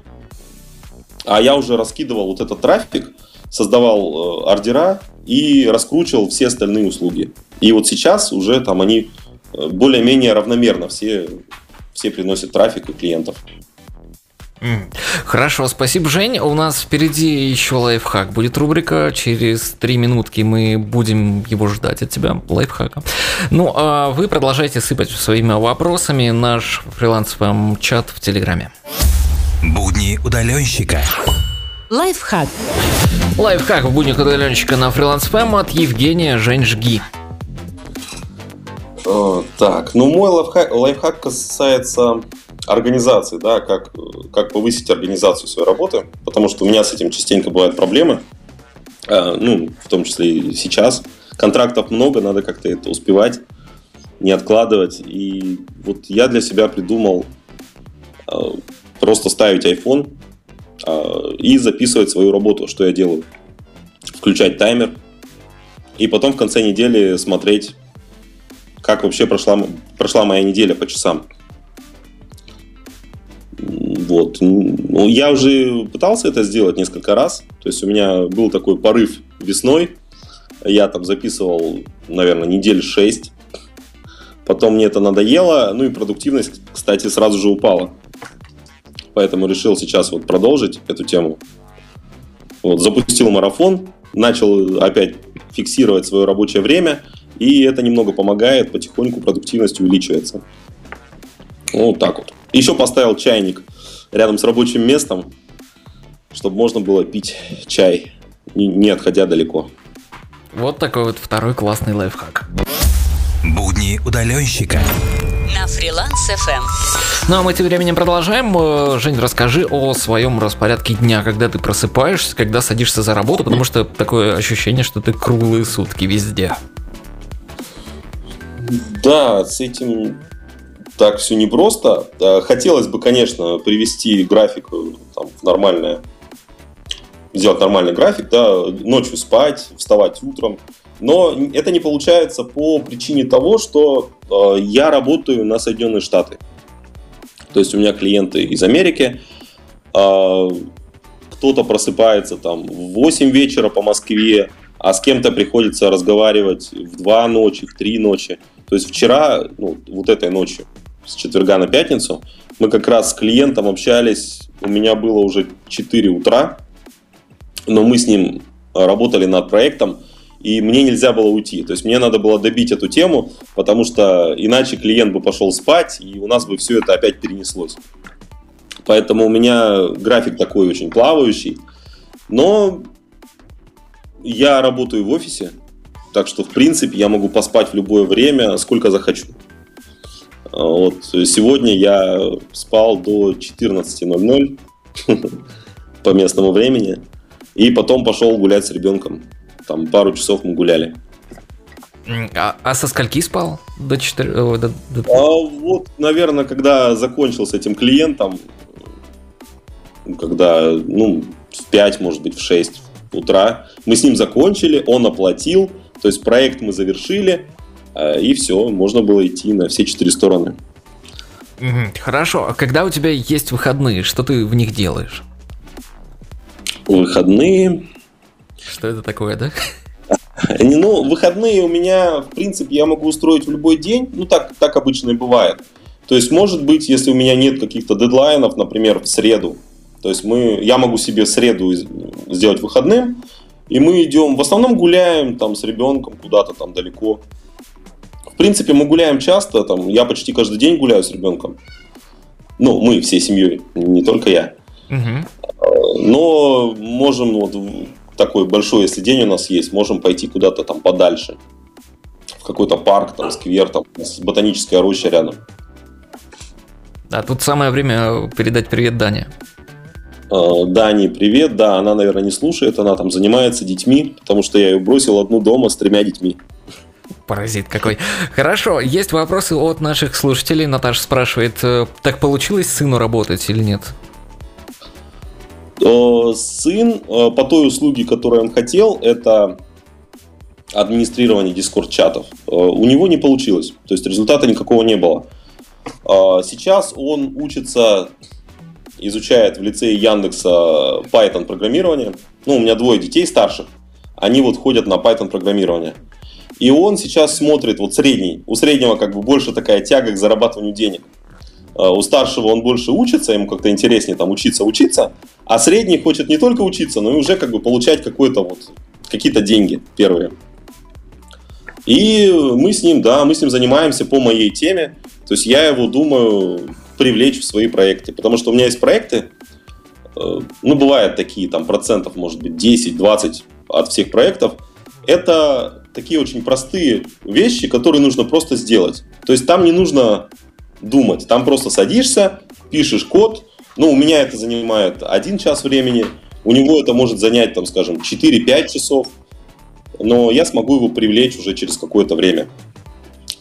А я уже раскидывал вот этот трафик, создавал э, ордера и раскручивал все остальные услуги. И вот сейчас уже там они э, более-менее равномерно все, все приносят трафик и клиентов. Хорошо, спасибо, Жень. У нас впереди еще лайфхак. Будет рубрика. Через три минутки мы будем его ждать от тебя, лайфхака. Ну, а вы продолжайте сыпать своими вопросами. Наш фрилансовый чат в Телеграме. Будни удаленщика. Лайфхак. Лайфхак в будни удаленщика на фриланс от Евгения Жень Жги. Э, так, ну мой лайфхак, лайфхак касается организации, да, как, как повысить организацию своей работы, потому что у меня с этим частенько бывают проблемы, э, ну, в том числе и сейчас. Контрактов много, надо как-то это успевать, не откладывать. И вот я для себя придумал э, просто ставить iPhone э, и записывать свою работу, что я делаю. Включать таймер, и потом в конце недели смотреть, как вообще прошла, прошла моя неделя по часам. Вот. Ну, я уже пытался это сделать несколько раз. То есть у меня был такой порыв весной. Я там записывал, наверное, недель 6. Потом мне это надоело. Ну и продуктивность, кстати, сразу же упала. Поэтому решил сейчас вот продолжить эту тему. Вот, запустил марафон, начал опять фиксировать свое рабочее время, и это немного помогает, потихоньку продуктивность увеличивается. Вот так вот. Еще поставил чайник рядом с рабочим местом, чтобы можно было пить чай, не отходя далеко. Вот такой вот второй классный лайфхак. Будни удаленщика. На фриланс FM. Ну а мы тем временем продолжаем. Э, Жень, расскажи о своем распорядке дня, когда ты просыпаешься, когда садишься за работу, потому что такое ощущение, что ты круглые сутки везде. Да, с этим так все непросто. Хотелось бы, конечно, привести график э, там, в нормальное, сделать нормальный график, да, ночью спать, вставать утром. Но это не получается по причине того, что э, я работаю на Соединенные Штаты. То есть у меня клиенты из Америки, э, кто-то просыпается там в 8 вечера по Москве, а с кем-то приходится разговаривать в 2 ночи, в 3 ночи. То есть вчера, ну, вот этой ночью, с четверга на пятницу. Мы как раз с клиентом общались, у меня было уже 4 утра, но мы с ним работали над проектом, и мне нельзя было уйти. То есть мне надо было добить эту тему, потому что иначе клиент бы пошел спать, и у нас бы все это опять перенеслось. Поэтому у меня график такой очень плавающий. Но я работаю в офисе, так что, в принципе, я могу поспать в любое время, сколько захочу. Вот. Сегодня я спал до 14.00 по местному времени. И потом пошел гулять с ребенком. Там пару часов мы гуляли. А, а со скольки спал? До 4... До, до... А вот, наверное, когда закончил с этим клиентом, когда, ну, в 5, может быть, в 6 утра, мы с ним закончили, он оплатил, то есть проект мы завершили, Э, и все, можно было идти на все четыре стороны. Хорошо, а когда у тебя есть выходные, что ты в них делаешь? Выходные... Что это такое, да? Ну, выходные у меня, в принципе, я могу устроить в любой день. Ну, так, так обычно и бывает. То есть, может быть, если у меня нет каких-то дедлайнов, например, в среду, то есть мы, я могу себе среду сделать выходным, и мы идем, в основном гуляем там с ребенком куда-то там далеко, принципе, мы гуляем часто, там, я почти каждый день гуляю с ребенком. Ну, мы всей семьей, не только я. Угу. Но можем, вот такой большой, если день у нас есть, можем пойти куда-то там подальше. В какой-то парк, там, сквер, там, с ботаническая роща рядом. А тут самое время передать привет Дане. А, Дани, привет. Да, она, наверное, не слушает, она там занимается детьми, потому что я ее бросил одну дома с тремя детьми. Паразит какой. Хорошо, есть вопросы от наших слушателей. Наташа спрашивает, э, так получилось сыну работать или нет? Э, сын э, по той услуге, которую он хотел, это администрирование. Э, у него не получилось, то есть результата никакого не было. Сейчас он учится, изучает в лицее Яндекса Python программирование. Ну, у меня двое детей старших, они вот ходят на Python программирование. И он сейчас смотрит, вот средний, у среднего как бы больше такая тяга к зарабатыванию денег. У старшего он больше учится, ему как-то интереснее там учиться, учиться, а средний хочет не только учиться, но и уже как бы получать какой-то вот, какие-то деньги первые. И мы с ним, да, мы с ним занимаемся по моей теме. То есть я его думаю привлечь в свои проекты. Потому что у меня есть проекты, э, ну, бывают такие, там, процентов, может быть, 10-20 от всех проектов. Это такие очень простые вещи, которые нужно просто сделать. То есть там не нужно думать. Там просто садишься, пишешь код, ну, у меня это занимает один час времени, у него это может занять, там, скажем, 4-5 часов, но я смогу его привлечь уже через какое-то время.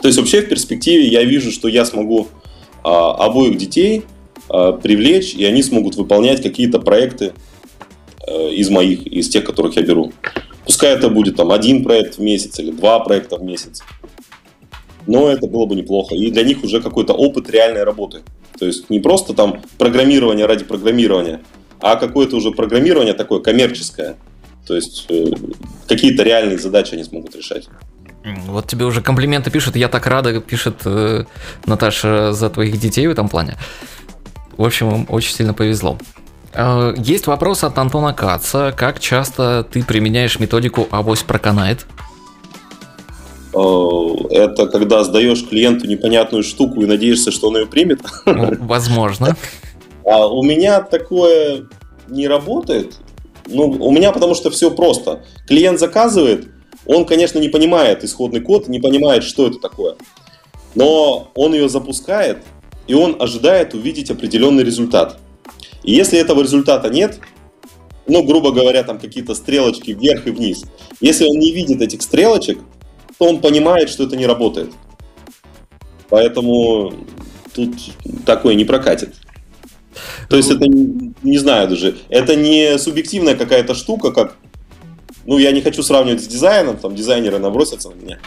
То есть вообще в перспективе я вижу, что я смогу а, обоих детей а, привлечь, и они смогут выполнять какие-то проекты а, из моих, из тех, которых я беру. Пускай это будет там один проект в месяц или два проекта в месяц. Но это было бы неплохо. И для них уже какой-то опыт реальной работы. То есть не просто там программирование ради программирования, а какое-то уже программирование такое коммерческое. То есть э, какие-то реальные задачи они смогут решать. Вот тебе уже комплименты пишут, я так рада, пишет э, Наташа за твоих детей в этом плане. В общем, очень сильно повезло. Э, есть вопрос от Антона Каца. Как часто ты применяешь методику авось проканает? Э, это когда сдаешь клиенту непонятную штуку и надеешься, что он ее примет. Ну, возможно. А у меня такое не работает. Ну, у меня потому что все просто. Клиент заказывает, он, конечно, не понимает исходный код, не понимает, что это такое. Но он ее запускает, и он ожидает увидеть определенный результат. И если этого результата нет, ну, грубо говоря, там какие-то стрелочки вверх и вниз. Если он не видит этих стрелочек, то он понимает, что это не работает. Поэтому тут такое не прокатит. То есть это, не знаю даже, это не субъективная какая-то штука, как, ну, я не хочу сравнивать с дизайном, там дизайнеры набросятся на меня.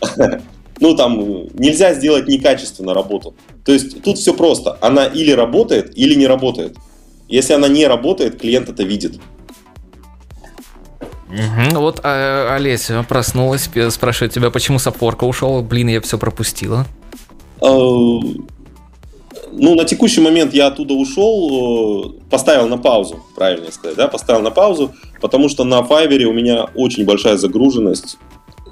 Ну, там нельзя сделать некачественно работу. То есть тут все просто. Она или работает, или не работает. Если она не работает, клиент это видит. Угу. Вот а, Олеся проснулась, спрашивает тебя, почему Сапорка ушел? Блин, я все пропустила. А, ну, на текущий момент я оттуда ушел, э, поставил на паузу, правильно сказать, да, поставил на паузу, потому что на Fiverr у меня очень большая загруженность,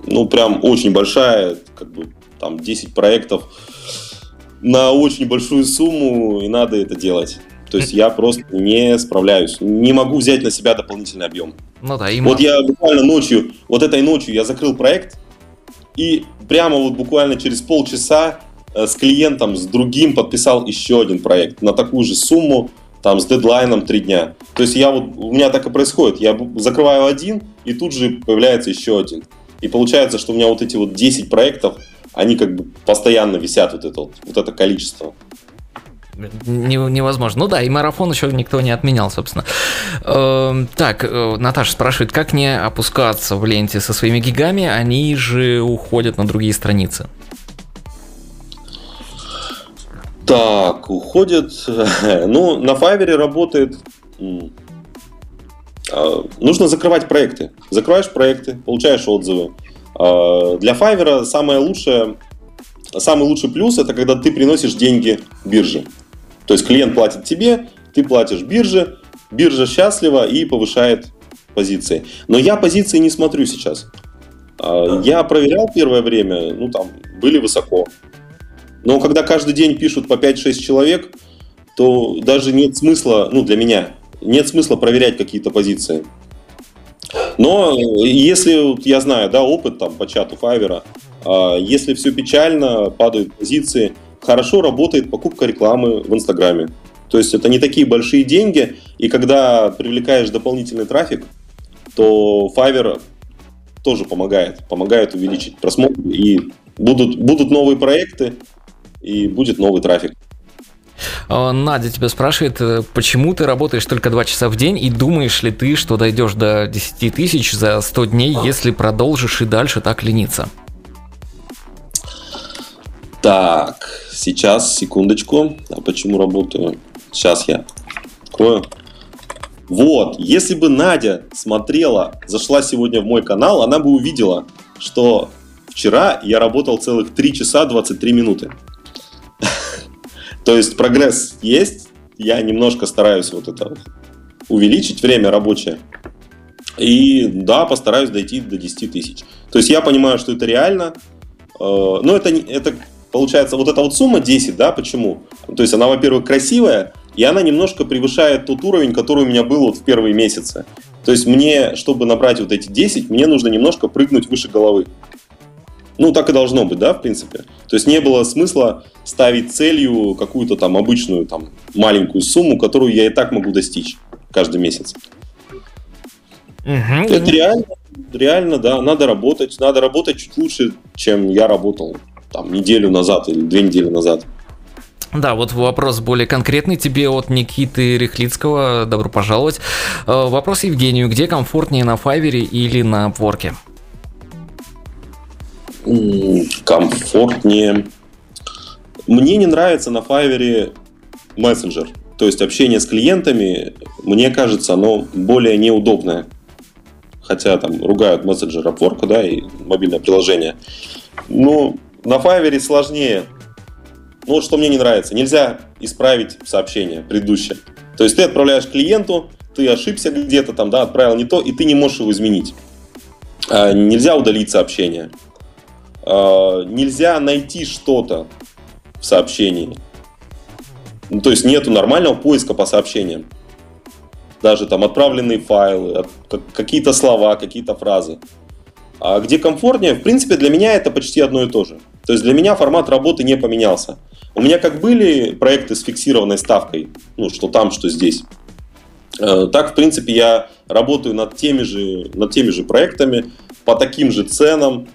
ну, прям очень большая, как бы там 10 проектов на очень большую сумму, и надо это делать. То есть я просто не справляюсь, не могу взять на себя дополнительный объем. Ну да, и Вот я буквально ночью, вот этой ночью я закрыл проект, и прямо вот буквально через полчаса э, с клиентом, с другим подписал еще один проект на такую же сумму, там с дедлайном три дня. То есть я вот, у меня так и происходит, я закрываю один, и тут же появляется еще один. И получается, что у меня вот эти вот 10 проектов, они как бы постоянно висят вот это вот это количество невозможно. Ну да, и марафон еще никто не отменял, собственно. Эм, так, э, Наташа спрашивает, как не опускаться в ленте со своими гигами, они же уходят на другие страницы. Так, уходят. Ну, на Fiverr работает. А, нужно закрывать проекты. Закрываешь проекты, получаешь отзывы. А, для Fiverr самое лучшее, самый лучший плюс это когда ты приносишь деньги бирже. То есть клиент платит тебе, ты платишь бирже, биржа счастлива и повышает позиции. Но я позиции не смотрю сейчас. А, я проверял первое время, ну там были высоко. Но когда каждый день пишут по 5-6 человек, то даже нет смысла, ну для меня, нет смысла проверять какие-то позиции. Но если я знаю, да, опыт там по чату Файвера, если все печально, падают позиции, хорошо работает покупка рекламы в Инстаграме. То есть это не такие большие деньги, и когда привлекаешь дополнительный трафик, то Fiverr тоже помогает, помогает увеличить просмотр, и будут, будут новые проекты, и будет новый трафик. Э, Надя тебя спрашивает, э, почему ты работаешь только 2 часа в день и думаешь ли ты, что дойдешь до 10 тысяч за 100 дней, если продолжишь и дальше так лениться? Так, сейчас, секундочку. А почему работаю? Сейчас я открою. Вот, если бы Надя смотрела, зашла сегодня в мой канал, она бы увидела, что вчера я работал целых 3 часа 23 минуты. То есть прогресс есть, я немножко стараюсь вот это увеличить время рабочее. И да, постараюсь дойти до 10 тысяч. То есть я понимаю, что это реально. Э, но это, это получается вот эта вот сумма 10, да, почему? То есть она, во-первых, красивая, и она немножко превышает тот уровень, который у меня был вот в первые месяцы. То есть мне, чтобы набрать вот эти 10, мне нужно немножко прыгнуть выше головы. Ну, так и должно быть, да, в принципе. То есть не было смысла ставить целью какую-то там обычную, там, маленькую сумму, которую я и так могу достичь каждый месяц. Угу. Это реально, реально, да, надо работать. Надо работать чуть лучше, чем я работал там неделю назад или две недели назад. Да, вот вопрос более конкретный тебе от Никиты Рехлицкого. Добро пожаловать. Э, вопрос Евгению. Где комфортнее, на Файвере или на Апворке? комфортнее. Мне не нравится на Fiverr мессенджер. То есть общение с клиентами, мне кажется, оно более неудобное. Хотя там ругают мессенджер Upwork, да, и мобильное приложение. Но на Fiverr сложнее. Ну вот что мне не нравится. Нельзя исправить сообщение предыдущее. То есть ты отправляешь клиенту, ты ошибся где-то там, да, отправил не то, и ты не можешь его изменить. А, нельзя удалить сообщение. А, нельзя найти что-то в сообщении. Ну, то есть нету нормального поиска по сообщениям. Даже там отправленные файлы, какие-то слова, какие-то фразы. А где комфортнее, в принципе, для меня это почти одно и то же. То есть для меня формат работы не поменялся. У меня как были проекты с фиксированной ставкой, ну, что там, что здесь. Э, так, в принципе, я работаю над теми же, над теми же проектами, по таким же ценам,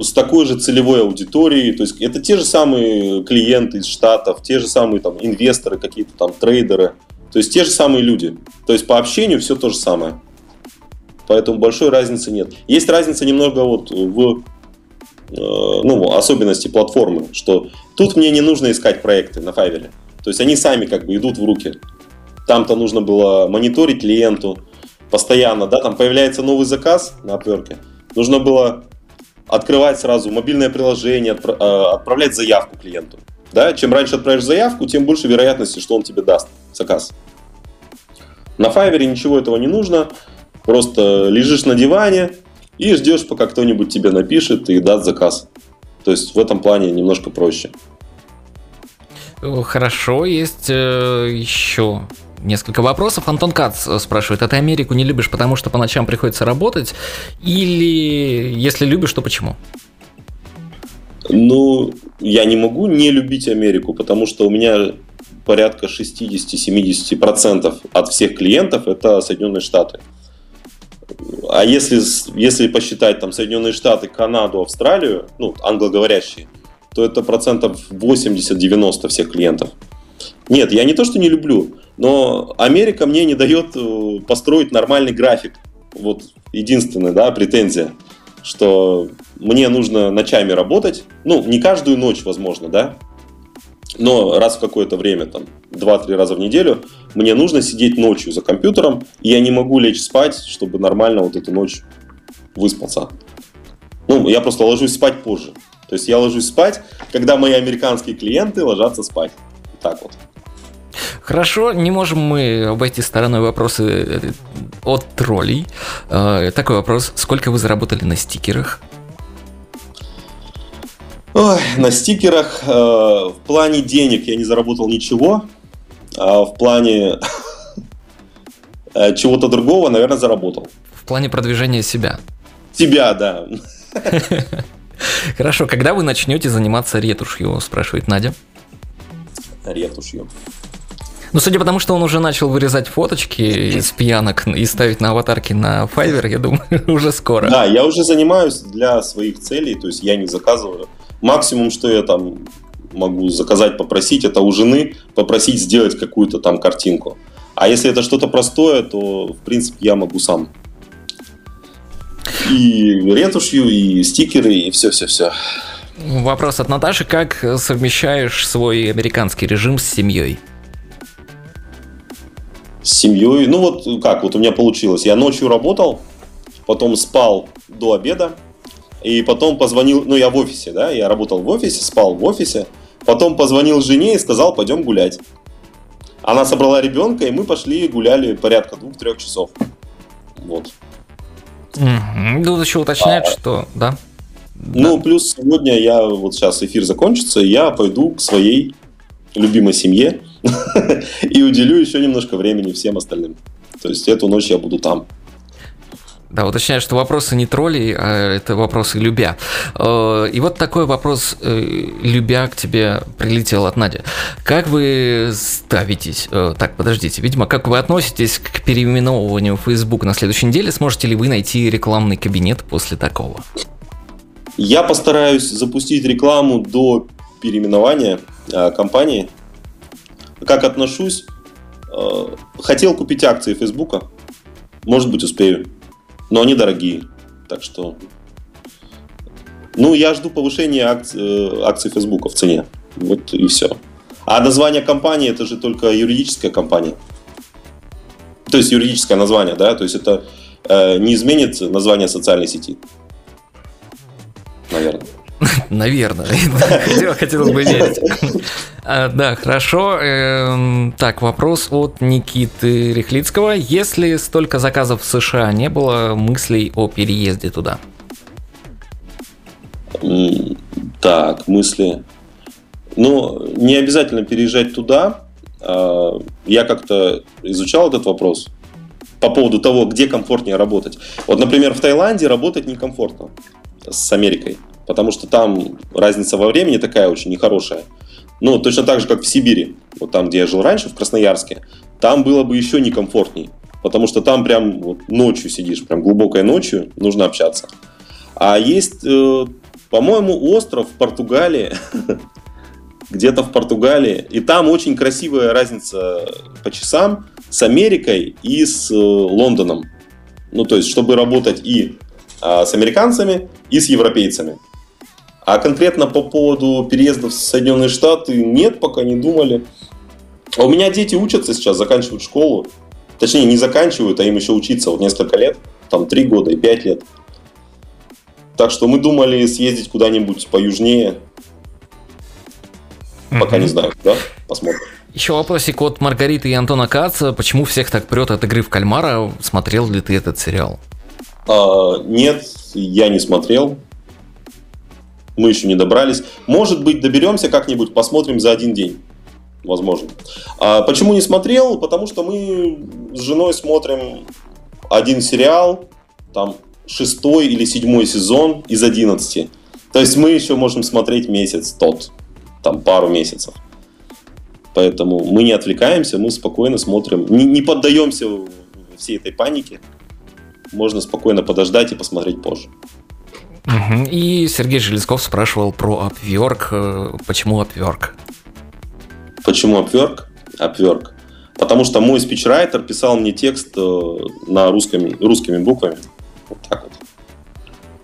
с такой же целевой аудиторией, то есть это те же самые клиенты из Штатов, те же самые там инвесторы, какие-то там трейдеры, то есть те же самые люди. То есть по общению все то же самое. Поэтому большой разницы нет. Есть разница немного вот в ну, особенности платформы, что тут мне не нужно искать проекты на Fiverr. То есть они сами как бы идут в руки. Там-то нужно было мониторить клиенту постоянно, да, там появляется новый заказ на Upwork. Нужно было открывать сразу мобильное приложение, э, отправлять заявку клиенту. Да? Чем раньше отправишь заявку, тем больше вероятности, что он тебе даст заказ. На Fiverr ничего этого не нужно. Просто лежишь на диване и ждешь, пока кто-нибудь тебе напишет и даст заказ. То есть в этом плане немножко проще. Хорошо, есть э, еще несколько вопросов. Антон Кац спрашивает, а ты Америку не любишь, потому что по ночам приходится работать? Или если любишь, то почему? Ну, я не могу не любить Америку, потому что у меня порядка 60-70% от всех клиентов это Соединенные Штаты. А если, если посчитать там Соединенные Штаты, Канаду, Австралию, ну, англоговорящие, то это процентов 80-90 всех клиентов. Нет, я не то, что не люблю. Но Америка мне не дает э, построить нормальный график. Вот единственная да, претензия, что мне нужно ночами работать. Ну, не каждую ночь, возможно, да, но раз в какое-то время, там, 2-3 раза в неделю, мне нужно сидеть ночью за компьютером, и я не могу лечь спать, чтобы нормально вот эту ночь выспаться. Ну, я просто ложусь спать позже. То есть я ложусь спать, когда мои американские клиенты ложатся спать. Так вот. Хорошо, не можем мы обойти стороной вопросы э, от троллей. Э, такой вопрос. Сколько вы заработали на стикерах? Ой, на стикерах э, в плане денег я не заработал ничего, а в плане чего-то другого, наверное, заработал. В плане продвижения себя. Себя, да. Хорошо, когда вы начнете заниматься ретушью, спрашивает Надя. Ретушью. Ну, судя по тому, что он уже начал вырезать фоточки из пьянок и ставить на аватарки на Fiverr, я думаю, уже скоро. Да, я уже занимаюсь для своих целей, то есть я не заказываю. Максимум, что я там могу заказать, попросить, это у жены попросить сделать какую-то там картинку. А если это что-то простое, то, в принципе, я могу сам. И ретушью, и стикеры, и все-все-все. Вопрос от Наташи. Как совмещаешь свой американский режим с семьей? С семьей? Ну вот как, вот у меня получилось. Я ночью работал, потом спал до обеда, и потом позвонил, ну я в офисе, да, я работал в офисе, спал в офисе, потом позвонил жене и сказал, пойдем гулять. Она собрала ребенка, и мы пошли гуляли порядка двух-трех часов. Вот. Угу. Тут еще уточняют, а, что, да? Ну, да. плюс сегодня я, вот сейчас эфир закончится, и я пойду к своей любимой семье и уделю еще немножко времени всем остальным. То есть эту ночь я буду там. Да, уточняю, что вопросы не троллей, а это вопросы любя. Э, и вот такой вопрос э, любя к тебе прилетел от Нади. Как вы ставитесь, э, так, подождите, видимо, как вы относитесь к переименовыванию Facebook на следующей неделе? Сможете ли вы найти рекламный кабинет после такого? Я постараюсь запустить рекламу до переименования компании. Как отношусь? Хотел купить акции Фейсбука. Может быть, успею но они дорогие. Так что... Ну, я жду повышения акций, э, акций Facebook в цене. Вот и все. А название компании это же только юридическая компания. То есть юридическое название, да, то есть это э, не изменит название социальной сети. Наверное. Наверное. Хотелось бы верить. А, да, хорошо. Эм, так, вопрос от Никиты Рехлицкого. Если столько заказов в США, не было мыслей о переезде туда? Так, мысли. Ну, не обязательно переезжать туда. А, я как-то изучал этот вопрос по поводу того, где комфортнее работать. Вот, например, в Таиланде работать некомфортно с Америкой потому что там разница во времени такая очень нехорошая. Ну, точно так же, как в Сибири, вот там, где я жил раньше, в Красноярске, там было бы еще некомфортней, потому что там прям вот ночью сидишь, прям глубокой ночью, нужно общаться. А есть, э, по-моему, остров в Португалии, где-то в Португалии, и там очень красивая разница по часам с Америкой и с э, Лондоном. Ну, то есть, чтобы работать и а, с американцами, и с европейцами. А конкретно по поводу переезда в Соединенные Штаты нет, пока не думали. А у меня дети учатся сейчас, заканчивают школу. Точнее, не заканчивают, а им еще учиться вот несколько лет. Там три года и пять лет. Так что мы думали съездить куда-нибудь поюжнее. Пока не знаю, да? Посмотрим. Еще вопросик от Маргариты и Антона Каца. Почему всех так прет от игры в кальмара? Смотрел ли ты этот сериал? А, нет, я не смотрел мы еще не добрались. Может быть, доберемся как-нибудь, посмотрим за один день. Возможно. А почему не смотрел? Потому что мы с женой смотрим один сериал, там шестой или седьмой сезон из одиннадцати. То есть мы еще можем смотреть месяц тот, там пару месяцев. Поэтому мы не отвлекаемся, мы спокойно смотрим, не, не поддаемся всей этой панике. Можно спокойно подождать и посмотреть позже. Угу. И Сергей Железков спрашивал про Upwork. Э, почему Upwork? Почему Upwork? Upwork. Потому что мой спичрайтер писал мне текст э, на русскими, русскими буквами. Вот так вот.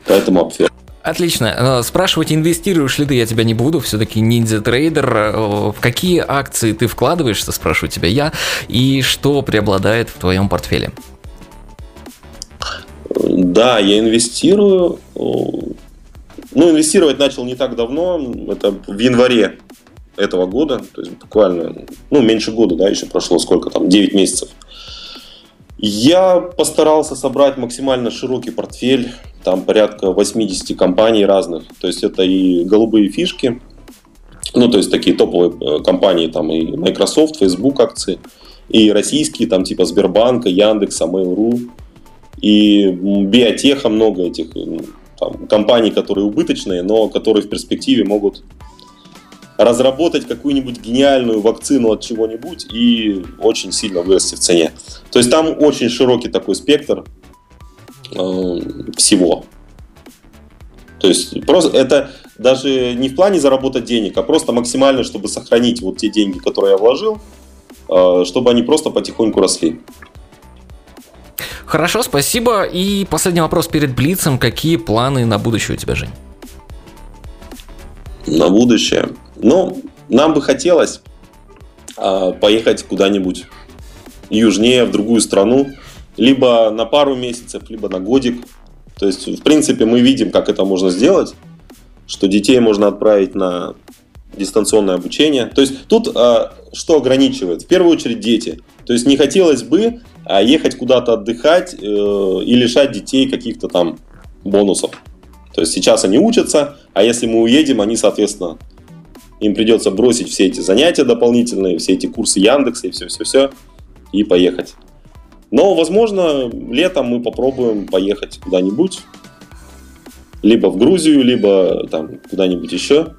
Поэтому Upwork. Отлично. Э, спрашивать, инвестируешь ли ты, я тебя не буду, все-таки ниндзя трейдер. В какие акции ты вкладываешься, спрашиваю тебя я, и что преобладает в твоем портфеле? Да, я инвестирую. Ну, инвестировать начал не так давно, это в январе этого года, то есть буквально, ну, меньше года, да, еще прошло сколько там, 9 месяцев. Я постарался собрать максимально широкий портфель, там порядка 80 компаний разных, то есть это и голубые фишки, ну, то есть такие топовые э, компании, там и Microsoft, Facebook акции, и российские, там типа Сбербанка, Яндекса, Mail.ru, и биотеха много этих там, компаний, которые убыточные, но которые в перспективе могут разработать какую-нибудь гениальную вакцину от чего-нибудь и очень сильно вырасти в цене. То есть там очень широкий такой спектр э, всего. То есть просто это даже не в плане заработать денег, а просто максимально, чтобы сохранить вот те деньги, которые я вложил, э, чтобы они просто потихоньку росли. Хорошо, спасибо. И последний вопрос перед Блицем. Какие планы на будущее у тебя, Жень? На будущее? Ну, нам бы хотелось э, поехать куда-нибудь южнее, в другую страну, либо на пару месяцев, либо на годик. То есть, в принципе, мы видим, как это можно сделать, что детей можно отправить на дистанционное обучение. То есть тут а, что ограничивает? В первую очередь дети. То есть не хотелось бы а, ехать куда-то отдыхать э, и лишать детей каких-то там бонусов. То есть сейчас они учатся, а если мы уедем, они, соответственно, им придется бросить все эти занятия дополнительные, все эти курсы Яндекса и все-все-все, и поехать. Но, возможно, летом мы попробуем поехать куда-нибудь, либо в Грузию, либо там куда-нибудь еще,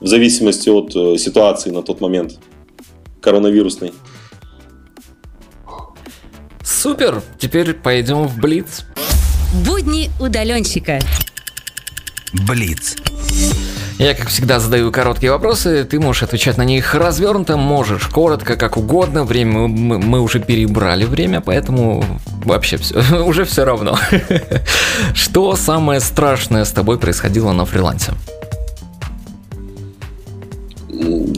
в зависимости от э, ситуации на тот момент коронавирусной. Супер! Теперь пойдем в Блиц. Будни удаленщика. Блиц. Я, как всегда, задаю короткие вопросы, ты можешь отвечать на них развернуто, можешь коротко, как угодно. Время мы, мы уже перебрали время, поэтому вообще все, уже все равно. Что самое страшное с тобой происходило на фрилансе?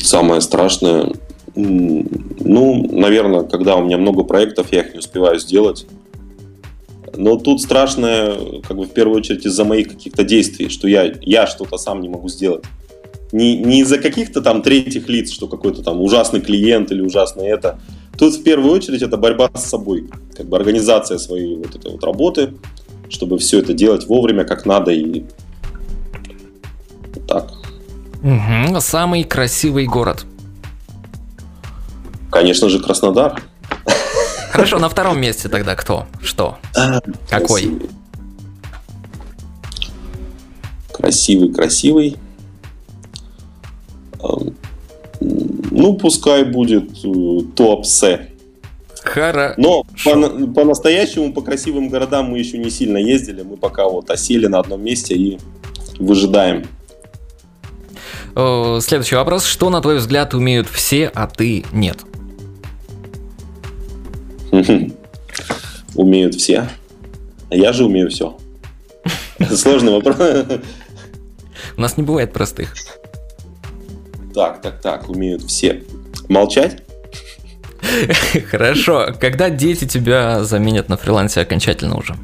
Самое страшное, ну, наверное, когда у меня много проектов, я их не успеваю сделать. Но тут страшное, как бы в первую очередь из-за моих каких-то действий, что я, я что-то сам не могу сделать. Не, не из-за каких-то там третьих лиц, что какой-то там ужасный клиент или ужасный это. Тут в первую очередь это борьба с собой, как бы организация своей вот этой вот работы, чтобы все это делать вовремя, как надо и так. Угу. Самый красивый город. Конечно же, Краснодар. Хорошо, на втором месте тогда кто? Что? Какой? Красивый, красивый. Ну, пускай будет э, Туапсе. Хара. Но по- по-настоящему по красивым городам мы еще не сильно ездили. Мы пока вот осели на одном месте и выжидаем. Следующий вопрос. Что, на твой взгляд, умеют все, а ты нет? Умеют все. Я же умею все. Сложный вопрос. У нас не бывает простых. Так, так, так, умеют все. Молчать? Хорошо. Когда дети тебя заменят на фрилансе окончательно уже?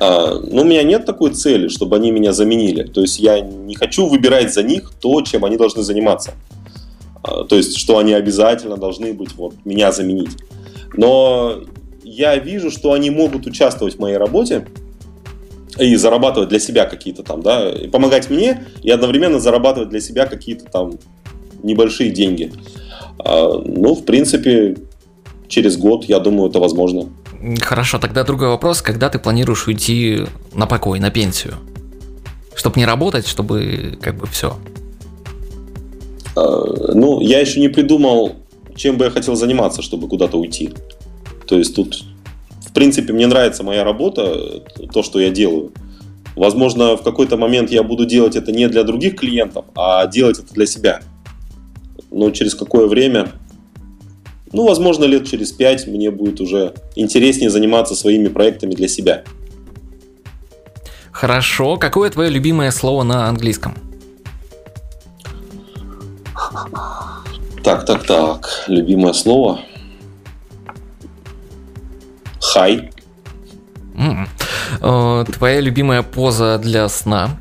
А, ну, у меня нет такой цели, чтобы они меня заменили. То есть я не хочу выбирать за них то, чем они должны заниматься. А, то есть, что они обязательно должны быть, вот, меня заменить. Но я вижу, что они могут участвовать в моей работе и зарабатывать для себя какие-то там, да, и помогать мне и одновременно зарабатывать для себя какие-то там небольшие деньги. А, ну, в принципе, через год, я думаю, это возможно. Хорошо, тогда другой вопрос. Когда ты планируешь уйти на покой, на пенсию? Чтобы не работать, чтобы как бы все. А, ну, я еще не придумал, чем бы я хотел заниматься, чтобы куда-то уйти. То есть тут, в принципе, мне нравится моя работа, то, что я делаю. Возможно, в какой-то момент я буду делать это не для других клиентов, а делать это для себя. Но через какое время, ну, возможно, лет через пять мне будет уже интереснее заниматься своими проектами для себя. Хорошо. Какое твое любимое слово на английском? Так, так, так. Любимое слово. Хай. Mm-hmm. Твоя любимая поза для сна?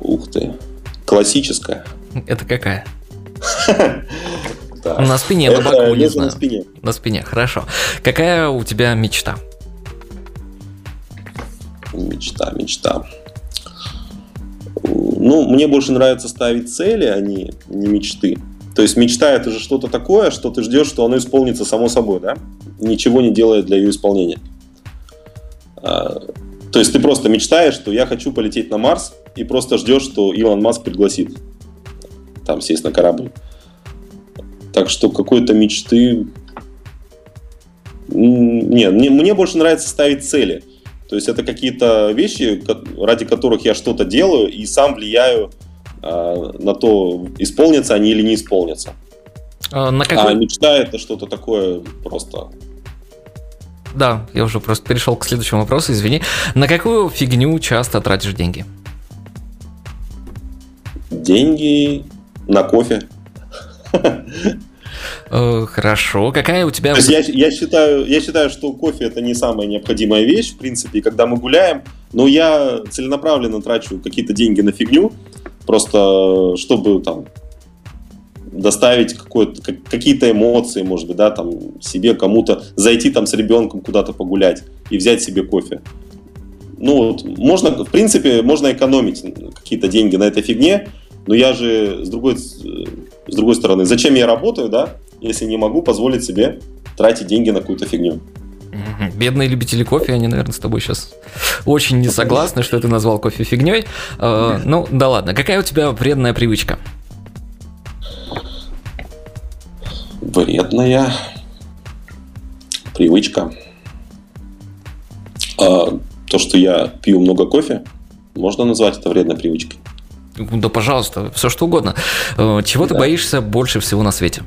Ух ты. Классическая. Это какая? На спине, на боку, не знаю. На спине. На спине, хорошо. Какая у тебя мечта? Мечта, мечта. Ну, мне больше нравится ставить цели, а не, не мечты. То есть мечта это же что-то такое, что ты ждешь, что оно исполнится само собой, да? Ничего не делая для ее исполнения. А, то есть ты просто мечтаешь, что я хочу полететь на Марс, и просто ждешь, что Илон Маск пригласит там сесть на корабль. Так что какой-то мечты... Нет, мне, мне больше нравится ставить цели. То есть это какие-то вещи, ради которых я что-то делаю и сам влияю э, на то, исполнятся они или не исполнятся. А, на какой... а мечта это что-то такое просто да, я уже просто перешел к следующему вопросу, извини. На какую фигню часто тратишь деньги? Деньги на кофе. Э, хорошо. Какая у тебя... я, я, считаю, я считаю, что кофе это не самая необходимая вещь, в принципе, когда мы гуляем, но я целенаправленно трачу какие-то деньги на фигню, просто чтобы там доставить какие-то эмоции, может быть, да, там себе кому-то, зайти там с ребенком куда-то погулять и взять себе кофе. Ну, вот, можно, в принципе, можно экономить какие-то деньги на этой фигне, но я же, с другой, с другой стороны, зачем я работаю, да, если не могу позволить себе тратить деньги на какую-то фигню. Бедные любители кофе, они, наверное, с тобой сейчас очень не согласны, что ты назвал кофе фигней. Э, ну, да ладно. Какая у тебя вредная привычка? вредная привычка. А, то, что я пью много кофе, можно назвать это вредной привычкой. Да, пожалуйста, все что угодно. Э, чего да. ты боишься больше всего на свете?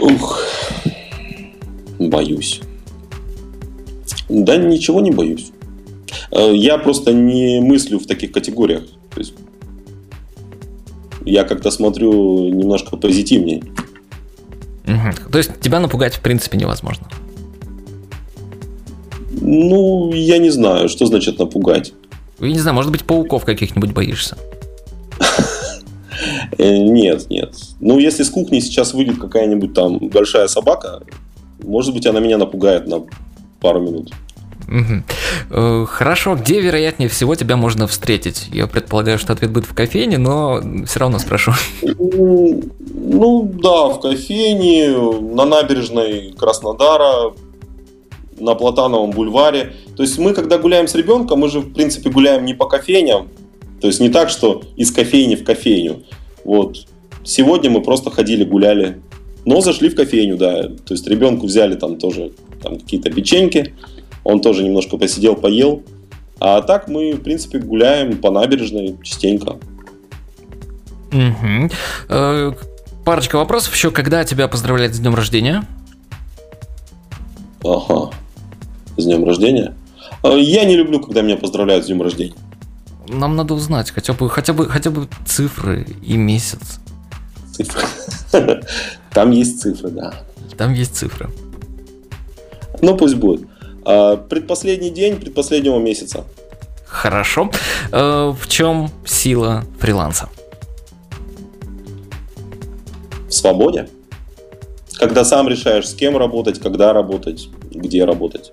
Ух, боюсь. Да ничего не боюсь. Э, я просто не мыслю в таких категориях. То есть я как-то смотрю немножко позитивнее. Угу. То есть тебя напугать в принципе невозможно? Ну, я не знаю, что значит напугать. Я не знаю, может быть, пауков каких-нибудь боишься? Э, нет, нет. Ну, если с кухни сейчас выйдет какая-нибудь там большая собака, может быть, она меня напугает на пару минут. Угу. Хорошо, где вероятнее всего тебя можно встретить? Я предполагаю, что ответ будет в кофейне, но все равно спрошу. Ну да, в кофейне, на набережной Краснодара, на Платановом бульваре. То есть мы, когда гуляем с ребенком, мы же, в принципе, гуляем не по кофейням. То есть не так, что из кофейни в кофейню. Вот. Сегодня мы просто ходили, гуляли. Но зашли в кофейню, да. То есть ребенку взяли там тоже там, какие-то печеньки он тоже немножко посидел, поел. А так мы, в принципе, гуляем по набережной частенько. Угу. Э, парочка вопросов еще. Когда тебя поздравляют с днем рождения? Ага. С днем рождения? Э, я не люблю, когда меня поздравляют с днем рождения. Нам надо узнать хотя бы, хотя бы, хотя бы цифры и месяц. Цифры. Там есть цифры, да. Там есть цифры. Ну, пусть будет. А, предпоследний день предпоследнего месяца. Хорошо. Э, в чем сила фриланса? В свободе. Когда сам решаешь, с кем работать, когда работать, где работать.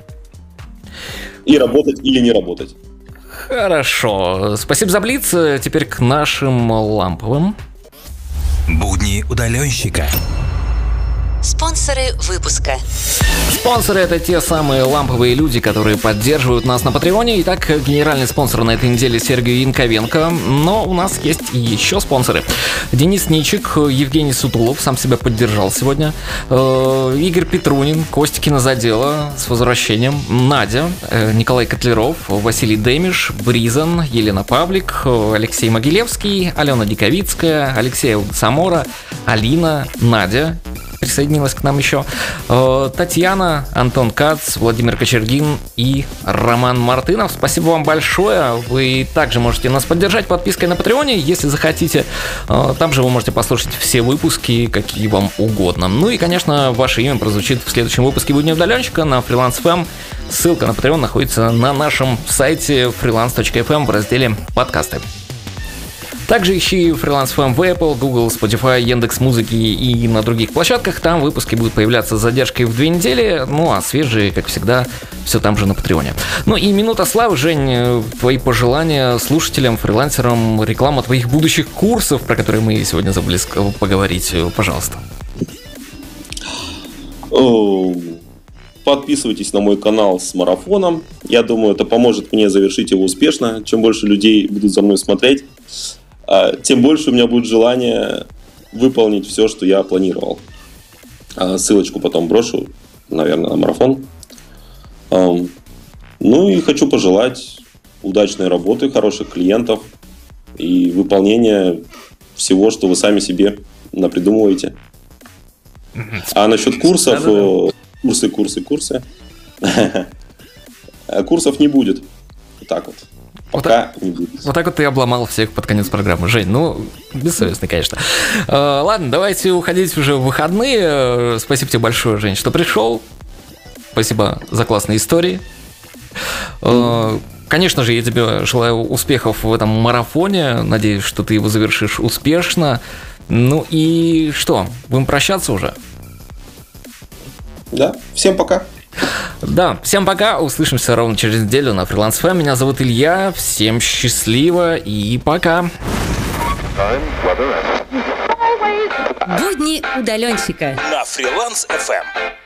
И работать или не работать. Хорошо. Спасибо за Блиц. Теперь к нашим ламповым. Будни удаленщика. Спонсоры выпуска. Спонсоры это те самые ламповые люди, которые поддерживают нас на Патреоне. Итак, генеральный спонсор на этой неделе Сергей Янковенко. Но у нас есть еще спонсоры. Денис Ничик, Евгений Сутулов сам себя поддержал сегодня. Э, Игорь Петрунин, Костя Кинозадела с возвращением. Надя, э, Николай Котлеров, Василий Демиш, Бризан, Елена Павлик, Алексей Могилевский, Алена Диковицкая, Алексей Самора, Алина, Надя, присоединилась к нам еще. Э, Татьяна, Антон Кац, Владимир Кочергин и Роман Мартынов. Спасибо вам большое. Вы также можете нас поддержать подпиской на Патреоне, если захотите. Э, там же вы можете послушать все выпуски, какие вам угодно. Ну и, конечно, ваше имя прозвучит в следующем выпуске «Будни удаленщика» на Freelance FM. Ссылка на Patreon находится на нашем сайте freelance.fm в разделе «Подкасты». Также ищи Freelance FM в Apple, Google, Spotify, Яндекс Музыки и на других площадках. Там выпуски будут появляться с задержкой в две недели, ну а свежие, как всегда, все там же на Патреоне. Ну и минута славы, Жень, твои пожелания слушателям, фрилансерам, реклама твоих будущих курсов, про которые мы сегодня забыли поговорить, пожалуйста. Подписывайтесь на мой канал с марафоном. Я думаю, это поможет мне завершить его успешно. Чем больше людей будут за мной смотреть, тем больше у меня будет желание выполнить все, что я планировал. А, ссылочку потом брошу наверное, на марафон. Ну и хочу пожелать удачной работы, хороших клиентов и выполнения всего, что вы сами себе напридумываете. А насчет курсов, курсы, курсы, курсы. А Курсов не будет. Так вот. Вот не будет. Вот так вот ты обломал всех под конец программы. Жень, ну, бессовестно, конечно. Э, ладно, давайте уходить уже в выходные. Э, Спасибо тебе большое, Жень, что пришел. Спасибо за классные истории. Э, Конечно же, я тебе желаю успехов в этом марафоне. Надеюсь, что ты его завершишь успешно. Ну и что, будем прощаться уже? Да, всем пока. Да, всем пока, услышимся ровно через неделю на Freelance FM. Меня зовут Илья, всем счастливо и пока. Будни удаленщика. На Фриланс FM.